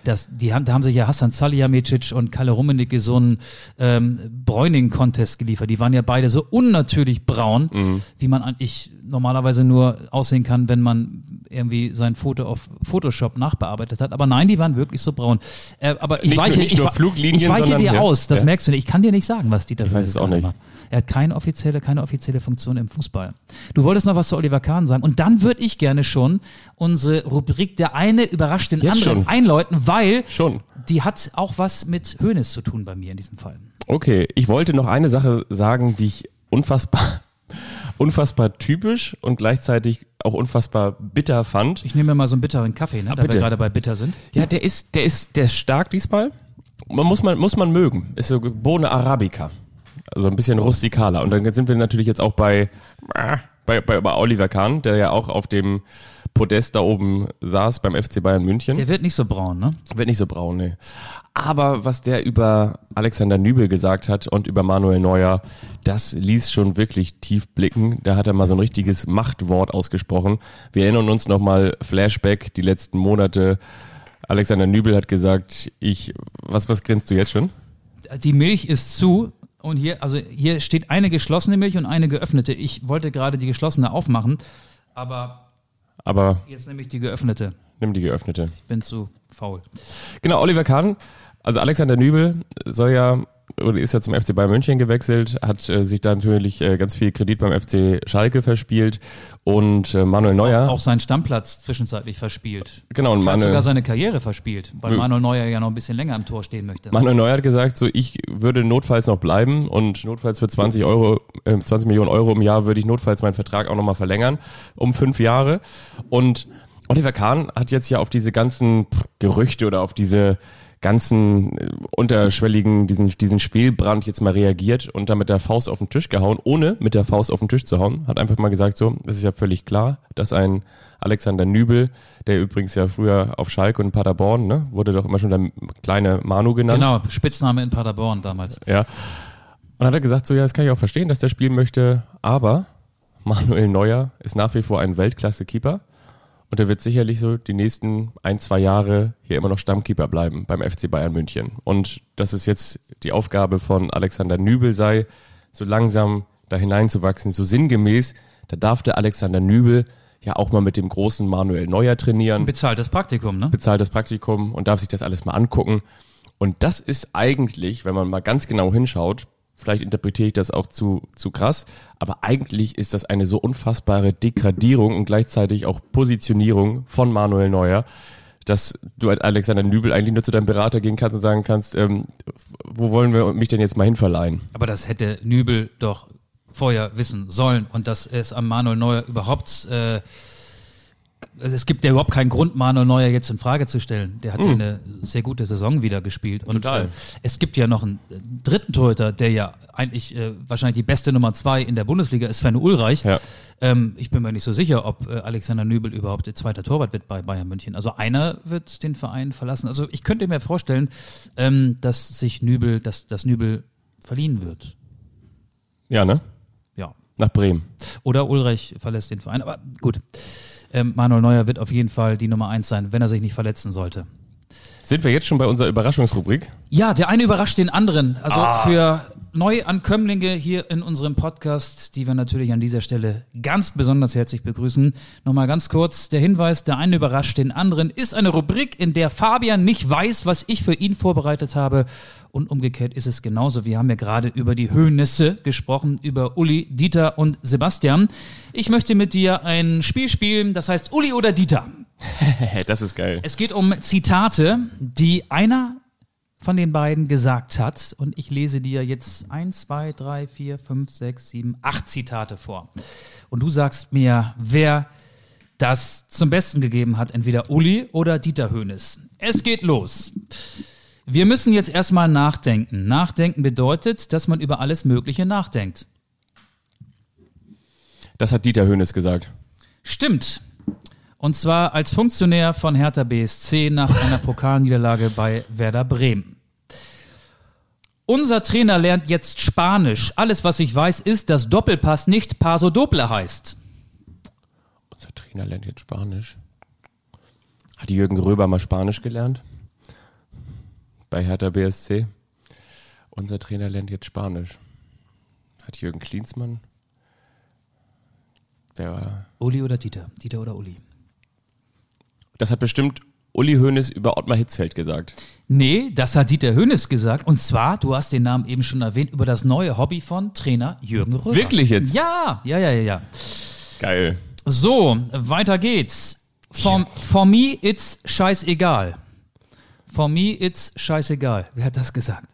[SPEAKER 3] Dass die haben, da haben sich ja Hassan Salihamidzic und Kalle Rummenigge so einen ähm, Bräuning-Contest geliefert. Die waren ja beide so unnatürlich braun, wie man eigentlich normalerweise nur aussehen kann, wenn man irgendwie sein Foto auf Photoshop nachbearbeitet hat. Aber nein, die waren wirklich so braun. Äh, aber ich
[SPEAKER 2] Nicht
[SPEAKER 3] weiche,
[SPEAKER 2] nicht
[SPEAKER 3] ich,
[SPEAKER 2] nur Fluglinien,
[SPEAKER 3] ich weiche dir
[SPEAKER 2] ja.
[SPEAKER 3] aus, das
[SPEAKER 2] Ja.
[SPEAKER 3] merkst du nicht. Ich kann dir nicht sagen, was Dieter
[SPEAKER 2] Ich weiß es auch
[SPEAKER 3] gerade
[SPEAKER 2] nicht.
[SPEAKER 3] macht. Er hat keine offizielle, keine offizielle Funktion im Fußball. Du wolltest noch was zu Oliver Kahn sagen. Und dann würde ich gerne schon unsere Rubrik Der eine überrascht den
[SPEAKER 2] Jetzt
[SPEAKER 3] anderen
[SPEAKER 2] schon.
[SPEAKER 3] einläuten, weil
[SPEAKER 2] Schon.
[SPEAKER 3] die hat auch was mit Hönes zu tun bei mir in diesem Fall.
[SPEAKER 2] Okay, ich wollte noch eine Sache sagen, die ich unfassbar, unfassbar typisch und gleichzeitig auch unfassbar bitter fand.
[SPEAKER 3] Ich nehme mir mal so einen bitteren Kaffee, ne, da
[SPEAKER 2] bitte.
[SPEAKER 3] wir gerade bei bitter sind.
[SPEAKER 2] Ja, der ist, der ist, der ist stark diesmal. Man muss man, muss man mögen. Ist so Bohne Arabica. Also ein bisschen rustikaler. Und dann sind wir natürlich jetzt auch bei, bei, bei, bei Oliver Kahn, der ja auch auf dem Podest da oben saß beim FC Bayern München.
[SPEAKER 3] Der wird nicht so braun, ne?
[SPEAKER 2] Wird nicht so braun, nee. Aber was der über Alexander Nübel gesagt hat und über Manuel Neuer, das ließ schon wirklich tief blicken. Da hat er mal so ein richtiges Machtwort ausgesprochen. Wir erinnern uns nochmal Flashback, die letzten Monate. Alexander Nübel hat gesagt, ich, was, was grinst du jetzt schon?
[SPEAKER 3] Die Milch ist zu. Und hier, also hier steht eine geschlossene Milch und eine geöffnete. Ich wollte gerade die geschlossene aufmachen, aber
[SPEAKER 2] Aber
[SPEAKER 3] jetzt nehme ich die geöffnete.
[SPEAKER 2] nimm die geöffnete.
[SPEAKER 3] Ich bin zu faul.
[SPEAKER 2] Genau, Oliver Kahn, also Alexander Nübel soll ja oder ist ja zum FC Bayern München gewechselt, hat äh, sich da natürlich äh, ganz viel Kredit beim FC Schalke verspielt und äh, Manuel Neuer,
[SPEAKER 3] Auch seinen Stammplatz zwischenzeitlich verspielt.
[SPEAKER 2] genau, und
[SPEAKER 3] Vielleicht sogar
[SPEAKER 2] Manuel,
[SPEAKER 3] seine Karriere verspielt, weil
[SPEAKER 2] Mö-
[SPEAKER 3] Manuel Neuer ja noch ein bisschen länger am Tor stehen möchte.
[SPEAKER 2] Manuel Neuer hat gesagt, so ich würde notfalls noch bleiben und notfalls für 20 Euro, äh, 20 Millionen Euro im Jahr würde ich notfalls meinen Vertrag auch nochmal verlängern um fünf Jahre und Oliver Kahn hat jetzt ja auf diese ganzen Gerüchte oder auf diese ganzen äh, unterschwelligen, diesen, diesen Spielbrand jetzt mal reagiert und da mit der Faust auf den Tisch gehauen, ohne mit der Faust auf den Tisch zu hauen, hat einfach mal gesagt, so, es ist ja völlig klar, dass ein Alexander Nübel, der übrigens ja früher auf Schalke und Paderborn, ne, wurde doch immer schon der kleine Manu genannt.
[SPEAKER 3] Genau, Spitzname in Paderborn damals.
[SPEAKER 2] Ja. Und dann hat er gesagt, so, ja, das kann ich auch verstehen, dass der spielen möchte, aber Manuel Neuer ist nach wie vor ein Weltklasse-Keeper und er wird sicherlich so die nächsten ein, zwei Jahre hier immer noch Stammkeeper bleiben beim FC Bayern München. Und dass es jetzt die Aufgabe von Alexander Nübel sei, so langsam da hineinzuwachsen, so sinngemäß, da darf der Alexander Nübel ja auch mal mit dem großen Manuel Neuer trainieren
[SPEAKER 3] Bezahltes Praktikum, ne?
[SPEAKER 2] bezahlt das Praktikum und darf sich das alles mal angucken. Und das ist eigentlich, wenn man mal ganz genau hinschaut, vielleicht interpretiere ich das auch zu, zu krass, aber eigentlich ist das eine so unfassbare Degradierung und gleichzeitig auch Positionierung von Manuel Neuer, dass du als Alexander Nübel eigentlich nur zu deinem Berater gehen kannst und sagen kannst, ähm, wo wollen wir mich denn jetzt mal hinverleihen?
[SPEAKER 3] Aber das hätte Nübel doch vorher wissen sollen und dass es am Manuel Neuer überhaupt äh, also es gibt ja überhaupt keinen Grund, Manuel Neuer jetzt in Frage zu stellen. Der hat ja eine sehr gute Saison wieder gespielt. Und
[SPEAKER 2] Total.
[SPEAKER 3] äh, es gibt ja noch einen äh, dritten Torhüter, der ja eigentlich äh, wahrscheinlich die beste Nummer zwei in der Bundesliga ist, Sven Ulreich.
[SPEAKER 2] Ja.
[SPEAKER 3] Ähm, ich bin mir nicht so sicher, ob äh, Alexander Nübel überhaupt der zweite Torwart wird bei Bayern München. Also einer wird den Verein verlassen. Also ich könnte mir vorstellen, ähm, dass sich Nübel, dass, dass Nübel verliehen wird.
[SPEAKER 2] Ja, ne?
[SPEAKER 3] Ja.
[SPEAKER 2] Nach Bremen.
[SPEAKER 3] Oder Ulreich verlässt den Verein. Aber gut. Ähm, Manuel Neuer wird auf jeden Fall die Nummer eins sein, wenn er sich nicht verletzen sollte.
[SPEAKER 2] Sind wir jetzt schon bei unserer Überraschungsrubrik?
[SPEAKER 3] Ja, der eine überrascht den anderen. Also für Neuankömmlinge hier in unserem Podcast, die wir natürlich an dieser Stelle ganz besonders herzlich begrüßen. Nochmal ganz kurz der Hinweis, der eine überrascht den anderen, ist eine Rubrik, in der Fabian nicht weiß, was ich für ihn vorbereitet habe. Und umgekehrt ist es genauso. Wir haben ja gerade über die Höhnisse gesprochen, über Uli, Dieter und Sebastian. Ich möchte mit dir ein Spiel spielen, das heißt Uli oder Dieter.
[SPEAKER 2] das ist geil.
[SPEAKER 3] Es geht um Zitate, die einer von den beiden gesagt hat. Und ich lese dir jetzt eins, zwei, drei, vier, fünf, sechs, sieben, acht Zitate vor. Und du sagst mir, wer das zum Besten gegeben hat, entweder Uli oder Dieter Höhnes. Es geht los. Wir müssen jetzt erstmal nachdenken. Nachdenken bedeutet, dass man über alles Mögliche nachdenkt.
[SPEAKER 2] Das hat Dieter Höhnes gesagt.
[SPEAKER 3] Stimmt. Und zwar als Funktionär von Hertha BSC nach einer Pokalniederlage bei Werder Bremen. Unser Trainer lernt jetzt Spanisch. Alles, was ich weiß, ist, dass Doppelpass nicht Paso Doble heißt.
[SPEAKER 2] Unser Trainer lernt jetzt Spanisch. Hat Jürgen Röber mal Spanisch gelernt? Bei Hertha BSC. Unser Trainer lernt jetzt Spanisch. Hat Jürgen Klinsmann? Wer war?
[SPEAKER 3] Uli oder Dieter? Dieter oder Uli?
[SPEAKER 2] Das hat bestimmt Uli Hoeneß über Ottmar Hitzfeld gesagt.
[SPEAKER 3] Nee, das hat Dieter Hönes gesagt. Und zwar, du hast den Namen eben schon erwähnt, über das neue Hobby von Trainer Jürgen Röber.
[SPEAKER 2] Wirklich jetzt?
[SPEAKER 3] Ja, ja, ja, ja, ja.
[SPEAKER 2] Geil.
[SPEAKER 3] So, weiter geht's. For, for me, it's scheißegal. For me, it's scheißegal. Wer hat das gesagt?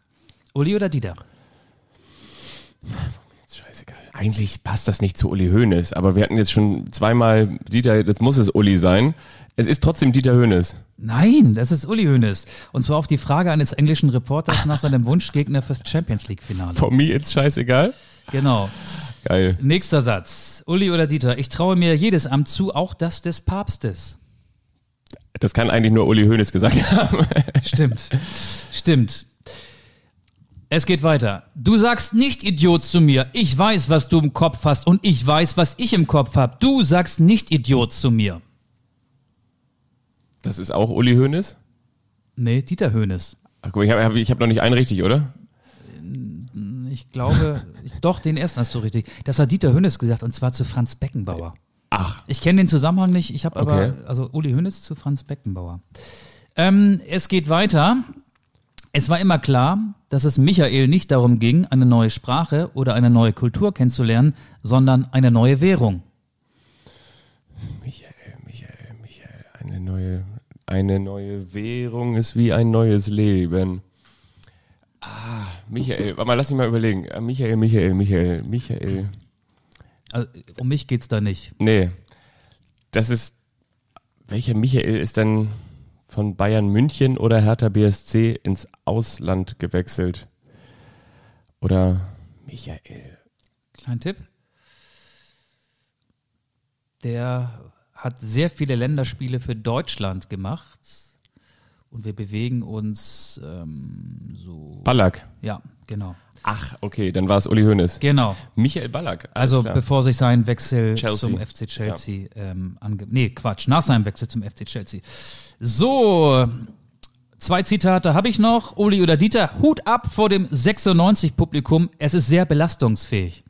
[SPEAKER 3] Uli oder Dieter?
[SPEAKER 2] Scheißegal. Eigentlich passt das nicht zu Uli Hoeneß, aber wir hatten jetzt schon zweimal Dieter, jetzt muss es Uli sein. Es ist trotzdem Dieter Hoeneß.
[SPEAKER 3] Nein, das ist Uli Hoeneß. Und zwar auf die Frage eines englischen Reporters nach seinem Wunschgegner fürs Champions League-Finale.
[SPEAKER 2] For me it's scheißegal.
[SPEAKER 3] Genau.
[SPEAKER 2] Geil.
[SPEAKER 3] Nächster Satz. Uli oder Dieter, ich traue mir jedes Amt zu, auch das des Papstes.
[SPEAKER 2] Das kann eigentlich nur Uli Hoeneß gesagt haben.
[SPEAKER 3] Stimmt. Stimmt. Es geht weiter. Du sagst nicht Idiot zu mir. Ich weiß, was du im Kopf hast und ich weiß, was ich im Kopf habe. Du sagst nicht Idiot zu mir.
[SPEAKER 2] Das ist auch Uli Hoeneß?
[SPEAKER 3] Nee, Dieter Höhnes.
[SPEAKER 2] Ach, guck, ich habe hab, hab noch nicht einen richtig, oder?
[SPEAKER 3] Ich glaube, doch, den ersten hast du richtig. Das hat Dieter Höhnes gesagt und zwar zu Franz Beckenbauer.
[SPEAKER 2] Ach,
[SPEAKER 3] Ich kenne den Zusammenhang nicht, ich habe
[SPEAKER 2] Okay.
[SPEAKER 3] aber, also Uli Hönes zu Franz Beckenbauer. Ähm, es geht weiter. Es war immer klar, dass es Michael nicht darum ging, eine neue Sprache oder eine neue Kultur kennenzulernen, sondern eine neue Währung.
[SPEAKER 2] Michael, Michael, Michael. Eine neue, eine neue Währung ist wie ein neues Leben. Ah, Michael. Warte mal, lass mich mal überlegen. Ah, Michael, Michael, Michael, Michael.
[SPEAKER 3] Also, um mich geht's da nicht.
[SPEAKER 2] Nee. Das ist. Welcher Michael ist denn von Bayern München oder Hertha BSC ins Ausland gewechselt? Oder Michael.
[SPEAKER 3] Kleinen Tipp. Der hat sehr viele Länderspiele für Deutschland gemacht. Und wir bewegen uns ähm, so.
[SPEAKER 2] Ballack.
[SPEAKER 3] Ja, genau.
[SPEAKER 2] Ach, okay, dann war es Uli Hoeneß.
[SPEAKER 3] Genau.
[SPEAKER 2] Michael Ballack.
[SPEAKER 3] Also
[SPEAKER 2] klar.
[SPEAKER 3] bevor sich sein Wechsel
[SPEAKER 2] Chelsea.
[SPEAKER 3] zum FC Chelsea ähm, ange... Nee, Quatsch, nach seinem Wechsel zum FC Chelsea. So, zwei Zitate habe ich noch. Uli oder Dieter, Hut ab vor dem 96-Publikum. Es ist sehr belastungsfähig.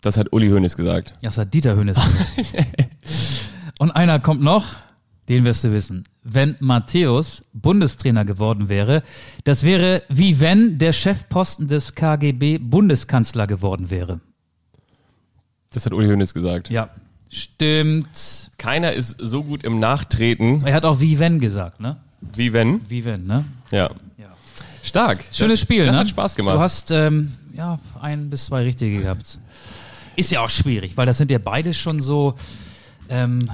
[SPEAKER 2] Das hat Uli Hoeneß gesagt.
[SPEAKER 3] Das hat Dieter Hönes gesagt. Und einer kommt noch, den wirst du wissen. Wenn Matthäus Bundestrainer geworden wäre, das wäre wie wenn der Chefposten des KGB Bundeskanzler geworden wäre.
[SPEAKER 2] Das hat Uli Hoeneß gesagt.
[SPEAKER 3] Ja, stimmt.
[SPEAKER 2] Keiner ist so gut im Nachtreten
[SPEAKER 3] Er hat auch wie wenn gesagt, ne?
[SPEAKER 2] wie wenn.
[SPEAKER 3] Wie wenn, ne?
[SPEAKER 2] Ja.
[SPEAKER 3] Ja.
[SPEAKER 2] Stark.
[SPEAKER 3] Schönes Spiel,
[SPEAKER 2] das
[SPEAKER 3] ne?
[SPEAKER 2] hat Spaß gemacht.
[SPEAKER 3] Du hast ähm, ja ein bis zwei richtige gehabt. Ist ja auch schwierig, weil das sind ja beide schon so ähm,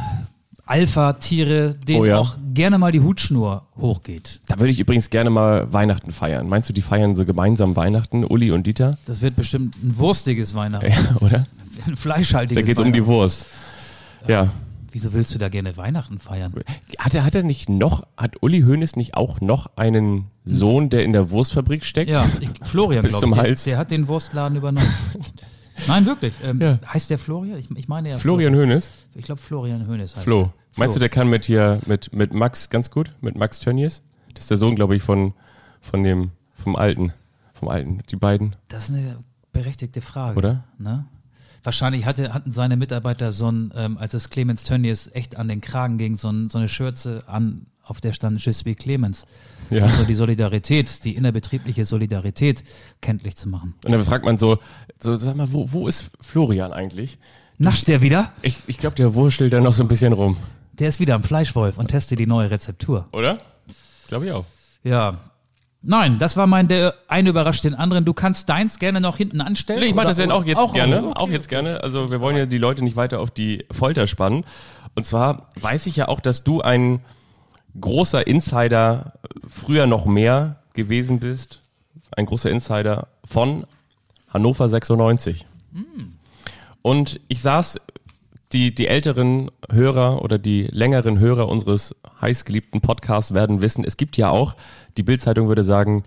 [SPEAKER 3] Alpha-Tiere, denen
[SPEAKER 2] Oh ja.
[SPEAKER 3] auch gerne mal die Hutschnur hochgeht.
[SPEAKER 2] Da würde ich übrigens gerne mal Weihnachten feiern. Meinst du, die feiern so gemeinsam Weihnachten, Uli und Dieter?
[SPEAKER 3] Das wird bestimmt ein wurstiges Weihnachten.
[SPEAKER 2] Ja, oder?
[SPEAKER 3] Ein fleischhaltiges
[SPEAKER 2] Da geht es um die. Wurst. Ja.
[SPEAKER 3] Wieso willst du da gerne Weihnachten feiern?
[SPEAKER 2] Hat er, hat er nicht noch, hat Uli Hoeneß nicht auch noch einen Sohn, der in der Wurstfabrik steckt?
[SPEAKER 3] Ja, ich, Florian,
[SPEAKER 2] Bis
[SPEAKER 3] glaube
[SPEAKER 2] zum
[SPEAKER 3] ich. Der,
[SPEAKER 2] Hals.
[SPEAKER 3] der hat den Wurstladen übernommen. Nein, wirklich. Ähm,
[SPEAKER 2] Ja.
[SPEAKER 3] Heißt der Florian? Ich, ich meine ja.
[SPEAKER 2] Florian Hoeneß?
[SPEAKER 3] Ich glaube, Florian Hönes heißt
[SPEAKER 2] Flo.
[SPEAKER 3] er.
[SPEAKER 2] Meinst du, der kann mit hier, mit, mit Max ganz gut? Mit Max Tönnies? Das ist der Sohn, glaube ich, von, von dem, vom Alten. Vom Alten. Die beiden.
[SPEAKER 3] Das ist eine berechtigte Frage.
[SPEAKER 2] Oder?
[SPEAKER 3] Ne? Wahrscheinlich hatte, hatten seine Mitarbeiter so ein, ähm, als es Clemens Tönnies echt an den Kragen ging, so, ein, so eine Schürze an, auf der stand suis Clemens.
[SPEAKER 2] Ja.
[SPEAKER 3] Um so die Solidarität, die innerbetriebliche Solidarität kenntlich zu machen.
[SPEAKER 2] Und dann fragt man so, so sag mal, wo, wo ist Florian eigentlich?
[SPEAKER 3] Nascht der wieder?
[SPEAKER 2] Ich, ich glaube, der wurschtelt da noch so ein bisschen rum.
[SPEAKER 3] Der ist wieder am Fleischwolf und testet die neue Rezeptur.
[SPEAKER 2] Oder? Glaube ich auch.
[SPEAKER 3] Ja. Nein, das war mein, der eine überrascht den anderen. Du kannst deins gerne noch hinten anstellen.
[SPEAKER 2] Nee, ich mache das ja auch jetzt
[SPEAKER 3] auch,
[SPEAKER 2] gerne.
[SPEAKER 3] okay.
[SPEAKER 2] Auch jetzt gerne. Also wir wollen ja die Leute nicht weiter auf die Folter spannen. Und zwar weiß ich ja auch, dass du ein großer Insider, früher noch mehr gewesen bist. Ein großer Insider von Hannover 96. Und ich saß, die, die älteren Hörer oder die längeren Hörer unseres heißgeliebten Podcasts werden wissen, es gibt ja auch, die Bildzeitung würde sagen,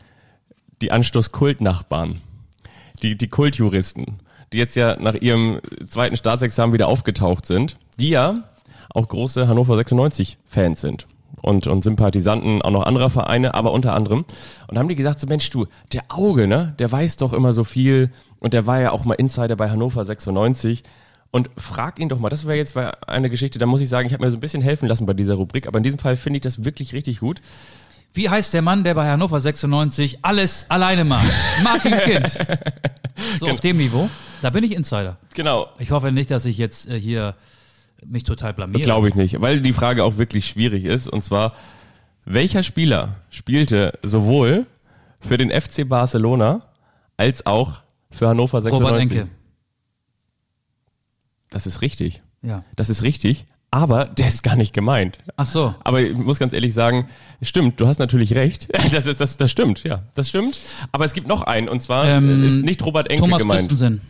[SPEAKER 2] die Anstoß-Kult-Nachbarn die, die Kultjuristen, die jetzt ja nach ihrem zweiten Staatsexamen wieder aufgetaucht sind, die ja auch große Hannover 96 Fans sind und, und Sympathisanten auch noch anderer Vereine, aber unter anderem. Und haben die gesagt, so Mensch, du, der Auge, ne, der weiß doch immer so viel und der war ja auch mal Insider bei Hannover 96. Und frag ihn doch mal, das wäre jetzt eine Geschichte, da muss ich sagen, ich habe mir so ein bisschen helfen lassen bei dieser Rubrik, aber in diesem Fall finde ich das wirklich richtig gut.
[SPEAKER 3] Wie heißt der Mann, der bei Hannover 96 alles alleine macht? Martin Kind. So auf dem Niveau. Da bin ich Insider.
[SPEAKER 2] Genau,
[SPEAKER 3] Ich hoffe nicht, dass ich jetzt äh, hier mich total blamiere.
[SPEAKER 2] Glaube ich nicht, weil die Frage auch wirklich schwierig ist. Und zwar, welcher Spieler spielte sowohl für den FC Barcelona als auch für Hannover 96?
[SPEAKER 3] Robert Enke.
[SPEAKER 2] Das ist richtig.
[SPEAKER 3] Ja.
[SPEAKER 2] Das ist richtig, aber der ist gar nicht gemeint.
[SPEAKER 3] Ach so.
[SPEAKER 2] Aber ich muss ganz ehrlich sagen, stimmt, du hast natürlich recht. Das, ist, das, das stimmt, ja, das stimmt. Aber es gibt noch einen, und zwar
[SPEAKER 3] Ähm,
[SPEAKER 2] ist nicht Robert Enke
[SPEAKER 3] Thomas
[SPEAKER 2] gemeint.
[SPEAKER 3] Christensen.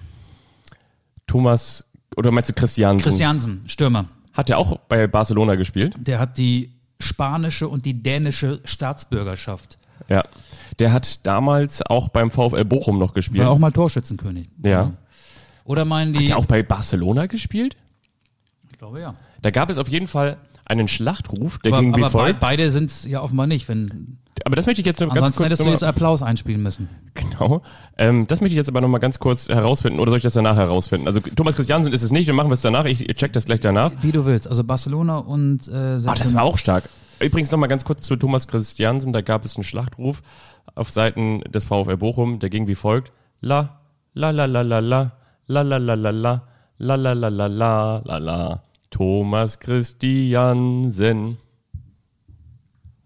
[SPEAKER 2] Thomas, oder meinst du Christiansen?
[SPEAKER 3] Christiansen, Stürmer.
[SPEAKER 2] Hat er auch bei Barcelona gespielt?
[SPEAKER 3] Der hat die spanische und die dänische Staatsbürgerschaft.
[SPEAKER 2] Ja. Der hat damals auch beim VfL Bochum noch gespielt.
[SPEAKER 3] War auch mal Torschützenkönig.
[SPEAKER 2] Ja.
[SPEAKER 3] Oder meinen die.
[SPEAKER 2] Hat er auch bei Barcelona gespielt?
[SPEAKER 3] ich glaube ja.
[SPEAKER 2] Da gab es auf jeden Fall einen Schlachtruf, der
[SPEAKER 3] Aber,
[SPEAKER 2] ging wie
[SPEAKER 3] aber
[SPEAKER 2] folgt.
[SPEAKER 3] beide sind es ja offenbar nicht. Wenn,
[SPEAKER 2] aber das möchte ich jetzt noch ganz
[SPEAKER 3] ansonsten
[SPEAKER 2] kurz
[SPEAKER 3] hättest du jetzt Applaus einspielen müssen.
[SPEAKER 2] genau. Ähm, das möchte ich jetzt aber noch mal ganz kurz herausfinden oder soll ich das danach herausfinden? Also Thomas Christiansen ist es nicht, dann machen wir es danach. Ich check das gleich danach.
[SPEAKER 3] Wie du willst. Also Barcelona und äh,
[SPEAKER 2] Ah, das war auch stark. Übrigens noch mal ganz kurz zu Thomas Christiansen. Da gab es einen Schlachtruf auf Seiten des VfL Bochum, der ging wie folgt: La la la la la la la la la la la la la la la la la la Thomas Christiansen.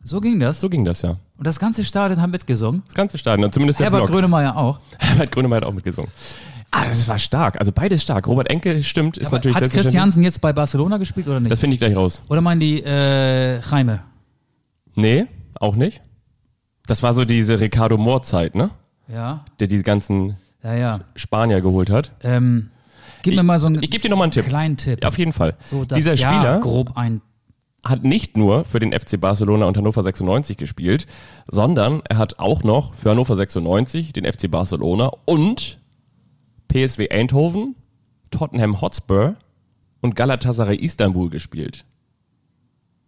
[SPEAKER 3] So ging das.
[SPEAKER 2] So ging das ja.
[SPEAKER 3] Und das ganze Stadion haben mitgesungen.
[SPEAKER 2] Das ganze Stadion, und zumindest der
[SPEAKER 3] Herbert
[SPEAKER 2] Block.
[SPEAKER 3] Grönemeyer auch.
[SPEAKER 2] Herbert Grönemeyer hat auch mitgesungen. Ah, das war stark. Also beides stark. Robert Enke stimmt, ist
[SPEAKER 3] Aber
[SPEAKER 2] natürlich
[SPEAKER 3] hat Christiansen jetzt bei Barcelona gespielt oder nicht?
[SPEAKER 2] Das finde ich gleich raus.
[SPEAKER 3] oder meinen die äh, Jaime?
[SPEAKER 2] Nee, auch nicht. Das war so diese Ricardo Moore-Zeit, ne?
[SPEAKER 3] Ja,
[SPEAKER 2] Der die ganzen
[SPEAKER 3] ja, ja.
[SPEAKER 2] Spanier geholt hat.
[SPEAKER 3] Ähm, gib mir mal so einen
[SPEAKER 2] Ich gebe dir nochmal einen Tipp.
[SPEAKER 3] kleinen Tipp.
[SPEAKER 2] Ja, auf jeden Fall.
[SPEAKER 3] so,
[SPEAKER 2] Dieser
[SPEAKER 3] Jahr
[SPEAKER 2] Spieler
[SPEAKER 3] grob ein.
[SPEAKER 2] Hat nicht nur für den FC Barcelona und Hannover 96 gespielt, sondern er hat auch noch für Hannover 96, den FC Barcelona und PSW Eindhoven, Tottenham Hotspur und Galatasaray Istanbul gespielt.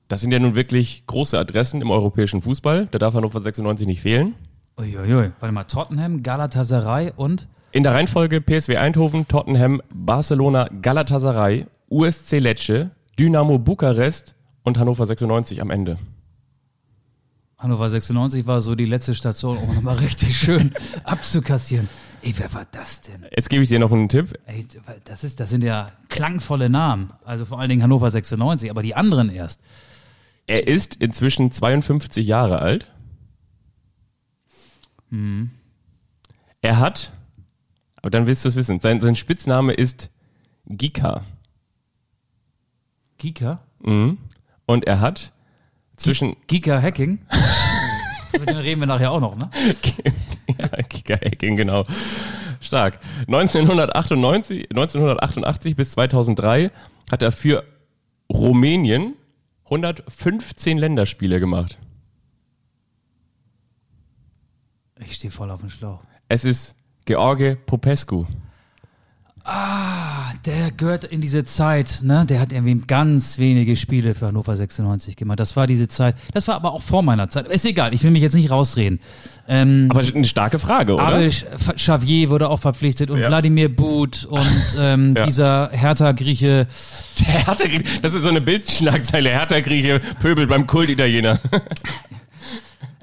[SPEAKER 2] Das sind ja nun wirklich große Adressen im europäischen Fußball. Da darf Hannover 96 nicht fehlen.
[SPEAKER 3] Uiuiui. Warte mal, Tottenham, Galatasaray und
[SPEAKER 2] In der Reihenfolge PSW Eindhoven, Tottenham, Barcelona, Galatasaray, USC Lecce, Dynamo Bukarest und Hannover 96 am Ende.
[SPEAKER 3] Hannover 96 war so die letzte Station, um nochmal richtig schön abzukassieren. Ey, wer war das denn?
[SPEAKER 2] Jetzt gebe ich dir noch einen Tipp.
[SPEAKER 3] Ey, das, ist, das sind ja klangvolle Namen. Also vor allen Dingen Hannover 96, aber die anderen erst.
[SPEAKER 2] Er ist inzwischen 52 Jahre alt. Er hat, aber dann willst du es wissen, sein, sein Spitzname ist Gika.
[SPEAKER 3] Giga?
[SPEAKER 2] Und er hat zwischen
[SPEAKER 3] Giga Hacking? Über den reden wir nachher auch noch, ne?
[SPEAKER 2] ja, Giga-Hacking, genau. Stark. 1998, 1988 bis 2003 hat er für Rumänien 115 Länderspiele gemacht.
[SPEAKER 3] Ich stehe voll auf dem Schlauch.
[SPEAKER 2] Es ist George Popescu.
[SPEAKER 3] Der gehört in diese Zeit, ne? Der hat irgendwie ganz wenige Spiele für Hannover 96 gemacht. Das war diese Zeit. Das war aber auch vor meiner Zeit. Ist egal, ich will mich jetzt nicht rausreden. Ähm,
[SPEAKER 2] Aber eine starke Frage, oder?
[SPEAKER 3] Abel Xavier wurde auch verpflichtet und
[SPEAKER 2] Ja.
[SPEAKER 3] Wladimir But und ähm,
[SPEAKER 2] Ja.
[SPEAKER 3] dieser Hertha-Grieche.
[SPEAKER 2] Der Hertha das ist so eine Bildschlagzeile. Hertha-Grieche pöbelt beim Kult-Italiener.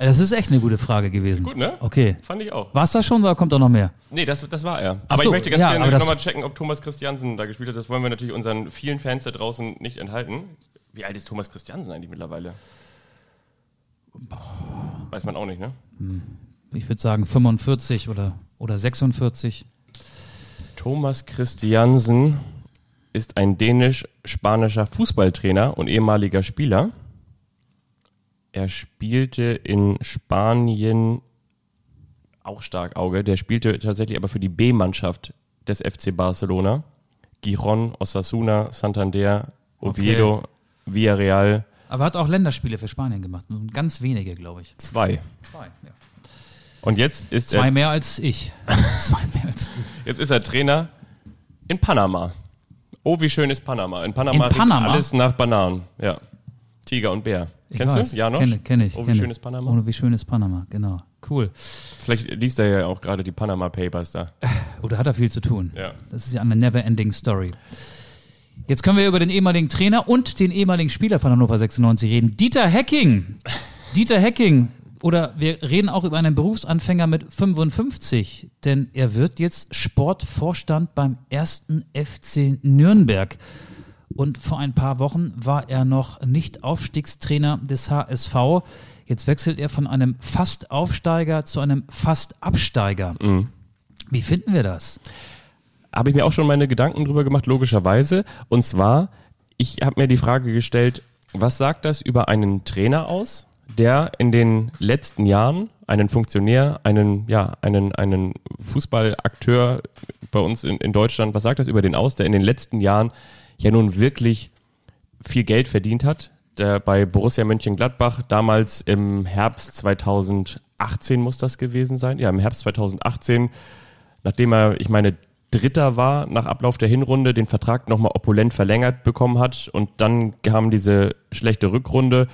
[SPEAKER 3] Äh, Das ist echt eine gute Frage gewesen.
[SPEAKER 2] Gut, ne?
[SPEAKER 3] Okay.
[SPEAKER 2] Fand ich auch.
[SPEAKER 3] War es das schon oder kommt da noch mehr?
[SPEAKER 2] Nee, das, das war er. Aber
[SPEAKER 3] so,
[SPEAKER 2] ich möchte ganz
[SPEAKER 3] ja,
[SPEAKER 2] gerne nochmal checken, ob Thomas Christiansen da gespielt hat. Das wollen wir natürlich unseren vielen Fans da draußen nicht enthalten. Wie alt ist Thomas Christiansen eigentlich mittlerweile? Weiß man auch nicht, ne?
[SPEAKER 3] Ich würde sagen 45 oder, oder 46.
[SPEAKER 2] Thomas Christiansen ist ein dänisch-spanischer Fußballtrainer und ehemaliger Spieler. Er spielte in Spanien auch stark Auge. Der spielte tatsächlich aber für die B-Mannschaft des FC Barcelona. Giron, Osasuna, Santander, Oviedo, Villarreal
[SPEAKER 3] Aber hat auch Länderspiele für Spanien gemacht. Nur Ganz wenige, glaube ich.
[SPEAKER 2] 2.
[SPEAKER 3] Zwei. Ja.
[SPEAKER 2] Und jetzt ist,
[SPEAKER 3] Zwei
[SPEAKER 2] er,
[SPEAKER 3] mehr als ich. Zwei mehr als du.
[SPEAKER 2] jetzt ist er Trainer in Panama. Oh, wie schön ist Panama. In Panama,
[SPEAKER 3] In Panama?
[SPEAKER 2] alles nach Bananen. Ja. Tiger und Bär.
[SPEAKER 3] Ich
[SPEAKER 2] Kennst
[SPEAKER 3] weiß.
[SPEAKER 2] du? Ja, noch?
[SPEAKER 3] Kenne, kenne ich.
[SPEAKER 2] Oh, wie schön ist Panama.
[SPEAKER 3] Oh, wie schön ist Panama, genau. Cool.
[SPEAKER 2] Vielleicht liest er ja auch gerade die Panama Papers da.
[SPEAKER 3] Oder hat er viel zu tun?
[SPEAKER 2] Ja.
[SPEAKER 3] Das ist ja eine never-ending Story. Jetzt können wir über den ehemaligen Trainer und den ehemaligen Spieler von Hannover 96 reden. Dieter Hecking. Dieter Hecking. Oder wir reden auch über einen Berufsanfänger mit 55, denn er wird jetzt Sportvorstand beim ersten FC Nürnberg. Und vor ein paar Wochen war er noch nicht Aufstiegstrainer des HSV. Jetzt wechselt er von einem Fast-Aufsteiger zu einem Fast-Absteiger. Wie finden wir das?
[SPEAKER 2] Habe ich mir auch schon meine Gedanken drüber gemacht, logischerweise. Und zwar, ich habe mir die Frage gestellt, was sagt das über einen Trainer aus, der in den letzten Jahren einen Funktionär, einen, ja, einen, einen Fußballakteur bei uns in, in Deutschland, was sagt das über den aus, der in den letzten Jahren ja nun wirklich viel Geld verdient hat, der bei Borussia Mönchengladbach damals im Herbst 2018 muss das gewesen sein, ja, im Herbst 2018 nachdem er, ich meine, Dritter war nach Ablauf der Hinrunde, den Vertrag nochmal opulent verlängert bekommen hat und dann kam diese schlechte Rückrunde.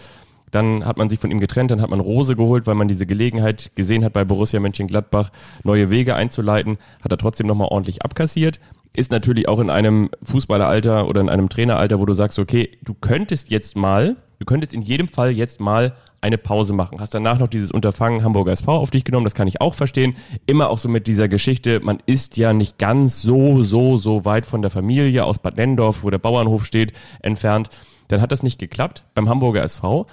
[SPEAKER 2] Dann hat man sich von ihm getrennt, dann hat man Rose geholt, weil man diese Gelegenheit gesehen hat, bei Borussia Mönchengladbach neue Wege einzuleiten. Hat er trotzdem nochmal ordentlich abkassiert. Ist natürlich auch in einem Fußballeralter oder in einem Traineralter, wo du sagst, okay, du könntest jetzt mal, du könntest in jedem Fall jetzt mal eine Pause machen. Hast danach noch dieses Unterfangen Hamburger SV auf dich genommen, das kann ich auch verstehen. Immer auch so mit dieser Geschichte, man ist ja nicht ganz so, so, so weit von der Familie aus Bad Nennendorf, wo der Bauernhof steht, entfernt. Dann hat das nicht geklappt beim Hamburger SV.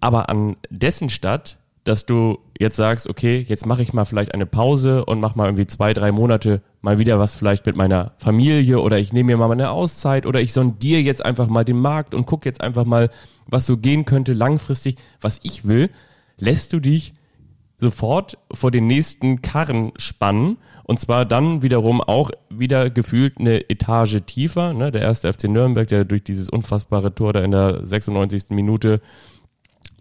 [SPEAKER 2] Aber an dessen Stadt, dass du jetzt sagst, okay, jetzt mache ich mal vielleicht eine Pause und mach mal irgendwie zwei, drei Monate mal wieder was vielleicht mit meiner Familie oder ich nehme mir mal eine Auszeit oder ich sondiere jetzt einfach mal den Markt und guck jetzt einfach mal, was so gehen könnte langfristig, was ich will, lässt du dich sofort vor den nächsten Karren spannen und zwar dann wiederum auch wieder gefühlt eine Etage tiefer. Ne? Der erste FC Nürnberg, der durch dieses unfassbare Tor da in der 96. Minute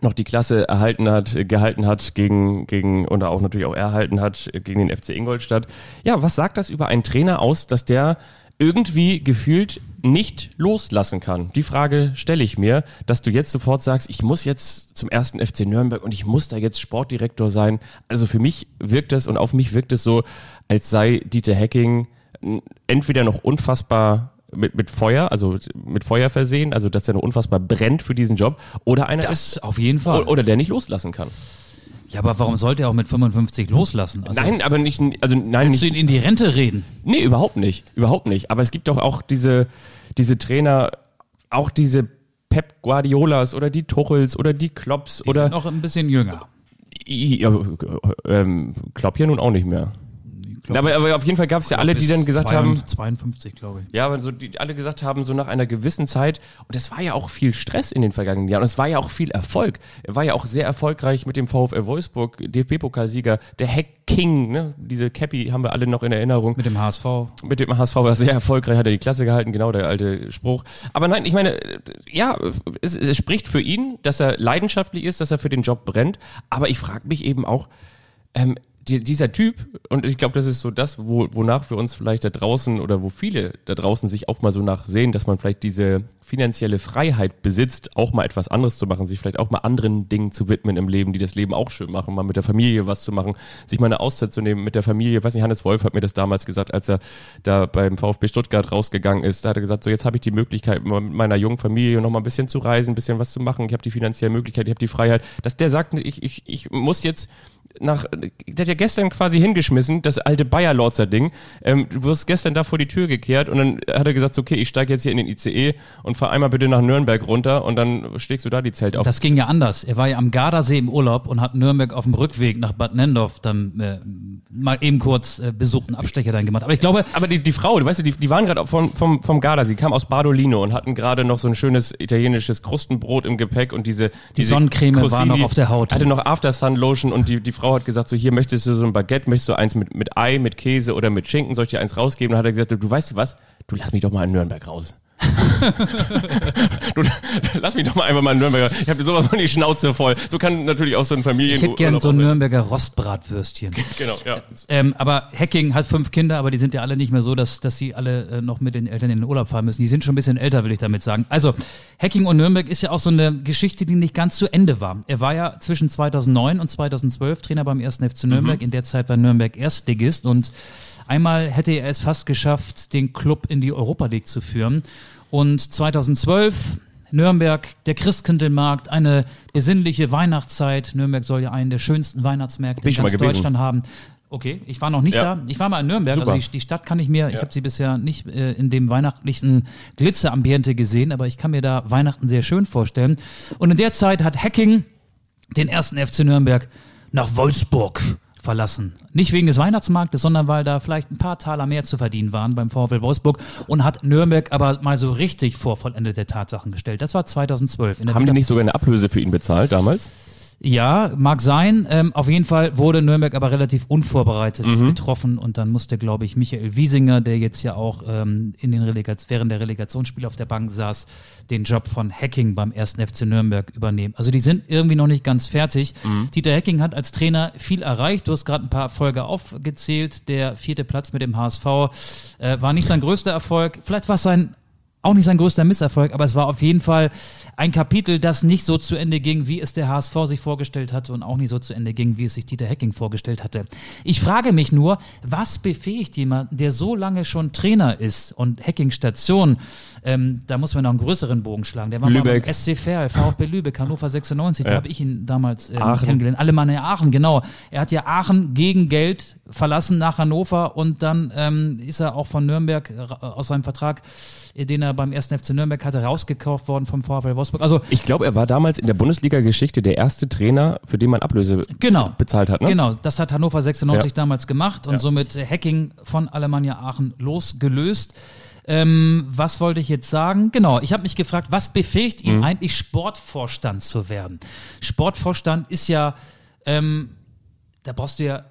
[SPEAKER 2] noch die Klasse erhalten hat, äh, gehalten hat gegen, gegen, oder auch natürlich auch erhalten hat äh, gegen den FC Ingolstadt. Ja, was sagt das über einen Trainer aus, dass der irgendwie gefühlt nicht loslassen kann? Die Frage stelle ich mir, dass du jetzt sofort sagst, ich muss jetzt zum ersten FC Nürnberg und ich muss da jetzt Sportdirektor sein. Also für mich wirkt es und auf mich wirkt es so, als sei Dieter Hecking entweder noch unfassbar mit, mit Feuer, also mit Feuer versehen, also dass er noch unfassbar brennt für diesen Job, oder einer ist,
[SPEAKER 3] Das auf jeden Fall.
[SPEAKER 2] oder der nicht loslassen kann.
[SPEAKER 3] Ja, aber warum sollte er auch mit 55 loslassen? Also,
[SPEAKER 2] Nein, aber nicht, also nein,
[SPEAKER 3] Willst du
[SPEAKER 2] nicht,
[SPEAKER 3] ihn in die Rente reden?
[SPEAKER 2] nee, überhaupt nicht, überhaupt nicht. Aber es gibt doch auch diese, diese Trainer, auch diese Pep Guardiolas oder die Tuchels oder die Klopps
[SPEAKER 3] Die
[SPEAKER 2] oder
[SPEAKER 3] sind noch ein bisschen jünger.
[SPEAKER 2] ja, ähm, Klopp ja nun auch nicht mehr.
[SPEAKER 3] Glaub
[SPEAKER 2] aber,
[SPEAKER 3] ich.
[SPEAKER 2] aber auf jeden Fall gab es ja alle, die dann gesagt
[SPEAKER 3] 52,
[SPEAKER 2] haben,
[SPEAKER 3] 52, glaube ich.
[SPEAKER 2] Ja, aber so die alle gesagt haben, so nach einer gewissen Zeit, und es war ja auch viel Stress in den vergangenen Jahren, und es war ja auch viel Erfolg. Er war ja auch sehr erfolgreich mit dem VfL Wolfsburg, DFB-Pokalsieger, der Hack King, ne? diese Cappy haben wir alle noch in Erinnerung.
[SPEAKER 3] Mit dem HSV.
[SPEAKER 2] Mit dem HSV war er sehr erfolgreich, hat er die Klasse gehalten, genau der alte Spruch. Aber nein, ich meine, ja, es, es spricht für ihn, dass er leidenschaftlich ist, dass er für den Job brennt. Aber ich frage mich eben auch, ähm, die, dieser Typ, und ich glaube, das ist so das, wo, wonach wir uns vielleicht da draußen oder wo viele da draußen sich auch mal so nach sehen, dass man vielleicht diese finanzielle Freiheit besitzt, auch mal etwas anderes zu machen, sich vielleicht auch mal anderen Dingen zu widmen im Leben, die das Leben auch schön machen, mal mit der Familie was zu machen, sich mal eine Auszeit zu nehmen mit der Familie. Weiß nicht, Hannes Wolf hat mir das damals gesagt, als er da beim VfB Stuttgart rausgegangen ist. Da hat er gesagt, so jetzt habe ich die Möglichkeit, mal mit meiner jungen Familie noch mal ein bisschen zu reisen, ein bisschen was zu machen. Ich habe die finanzielle Möglichkeit, ich habe die Freiheit. Dass der sagt, ich, ich, ich muss jetzt nach, der hat ja gestern quasi hingeschmissen, das alte Bayer-Lorzer Ding. Ähm, du wirst gestern da vor die Tür gekehrt und dann hat er gesagt, okay, ich steige jetzt hier in den ICE und fahr einmal bitte nach Nürnberg runter und dann schlägst du da die Zelt auf.
[SPEAKER 3] Das ging ja anders. Er war ja am Gardasee im Urlaub und hat Nürnberg auf dem Rückweg nach Bad Nendorf dann äh, mal eben kurz äh, besucht und Abstecher dann gemacht. Aber ich glaube,
[SPEAKER 2] aber die, die Frau, du weißt du, die, die waren gerade vom, vom, vom Garda, sie kam aus Badolino und hatten gerade noch so ein schönes italienisches Krustenbrot im Gepäck und diese, diese
[SPEAKER 3] Sonnencreme war noch auf der Haut.
[SPEAKER 2] Hatte noch Aftersun Lotion und die, die Frau hat gesagt, so hier möchtest du so ein Baguette, möchtest du eins mit, mit Ei, mit Käse oder mit Schinken, soll ich dir eins rausgeben? Und hat er gesagt, du weißt du was, du lass mich doch mal in Nürnberg raus. du, lass mich doch mal einfach mal in Nürnberg. Ich habe sowas von die Schnauze voll. So kann natürlich auch so ein Familien.
[SPEAKER 3] ich hätte gern so ein Nürnberger Rostbratwürstchen.
[SPEAKER 2] Genau, ja.
[SPEAKER 3] Ähm, aber Hacking hat fünf Kinder, aber die sind ja alle nicht mehr so, dass, dass sie alle äh, noch mit den Eltern in den Urlaub fahren müssen. Die sind schon ein bisschen älter, will ich damit sagen. Also, Hacking und Nürnberg ist ja auch so eine Geschichte, die nicht ganz zu Ende war. Er war ja zwischen 2009 und 2012 Trainer beim 1. FC Nürnberg. In der Zeit war Nürnberg Erstligist und einmal hätte er es fast geschafft, den Club in die Europa League zu führen. Und 2012 Nürnberg, der Christkindlmarkt, eine besinnliche Weihnachtszeit. Nürnberg soll ja einen der schönsten Weihnachtsmärkte in ganz. Deutschland haben. Okay, ich war noch nicht
[SPEAKER 2] Ja.
[SPEAKER 3] da. Ich war mal in Nürnberg,
[SPEAKER 2] Super.
[SPEAKER 3] also die, die Stadt kann ich mir, ich habe sie bisher nicht äh, in dem weihnachtlichen Glitzerambiente gesehen, aber ich kann mir da Weihnachten sehr schön vorstellen. Und in der Zeit hat Hacking den ersten FC Nürnberg nach Wolfsburg verlassen. Nicht wegen des Weihnachtsmarktes, sondern weil da vielleicht ein paar Taler mehr zu verdienen waren beim VfL Wolfsburg und hat Nürnberg aber mal so richtig vor vollendete Tatsachen gestellt. Das war 2012. In der
[SPEAKER 2] Haben die
[SPEAKER 3] Vita-
[SPEAKER 2] nicht sogar eine Ablöse für ihn bezahlt damals?
[SPEAKER 3] Ja, mag sein. Ähm, auf jeden Fall wurde Nürnberg aber relativ unvorbereitet
[SPEAKER 2] Mhm.
[SPEAKER 3] getroffen und dann musste, glaube ich, Michael Wiesinger, der jetzt ja auch ähm, in den Relegats während der Relegationsspiele auf der Bank saß, den Job von Hacking beim 1. FC Nürnberg übernehmen. Also die sind irgendwie noch nicht ganz fertig.
[SPEAKER 2] Mhm.
[SPEAKER 3] Dieter Hacking hat als Trainer viel erreicht. Du hast gerade ein paar Erfolge aufgezählt. Der vierte Platz mit dem HSV äh, war nicht sein größter Erfolg. Vielleicht war es sein auch nicht sein größter Misserfolg, aber es war auf jeden Fall ein Kapitel, das nicht so zu Ende ging, wie es der HSV sich vorgestellt hatte und auch nicht so zu Ende ging, wie es sich Dieter Hecking vorgestellt hatte. Ich frage mich nur, was befähigt jemanden, der so lange schon Trainer ist und Hecking Station, ähm, da muss man noch einen größeren Bogen schlagen. Der war
[SPEAKER 2] Lübeck.
[SPEAKER 3] mal beim SC Verl, VfB Lübeck, Hannover 96, da
[SPEAKER 2] Ja.
[SPEAKER 3] habe ich ihn damals
[SPEAKER 2] Aachen.
[SPEAKER 3] kennengelernt. Alemannia Aachen, genau. Er hat ja Aachen gegen Geld verlassen nach Hannover und dann ähm, ist er auch von Nürnberg ra- aus seinem Vertrag, äh, den er beim 1. FC Nürnberg hatte, rausgekauft worden vom VfL Wolfsburg. Also
[SPEAKER 2] Ich glaube, er war damals in der Bundesliga-Geschichte der erste Trainer, für den man Ablöse
[SPEAKER 3] Genau.
[SPEAKER 2] bezahlt hat. Ne?
[SPEAKER 3] Genau, das hat Hannover 96
[SPEAKER 2] Ja.
[SPEAKER 3] damals gemacht und
[SPEAKER 2] Ja.
[SPEAKER 3] somit äh, Hacking von Alemannia Aachen losgelöst. Ähm, was wollte ich jetzt sagen? Genau, ich habe mich gefragt, was befähigt ihn eigentlich Sportvorstand zu werden? Sportvorstand ist ja, ähm, da brauchst du ja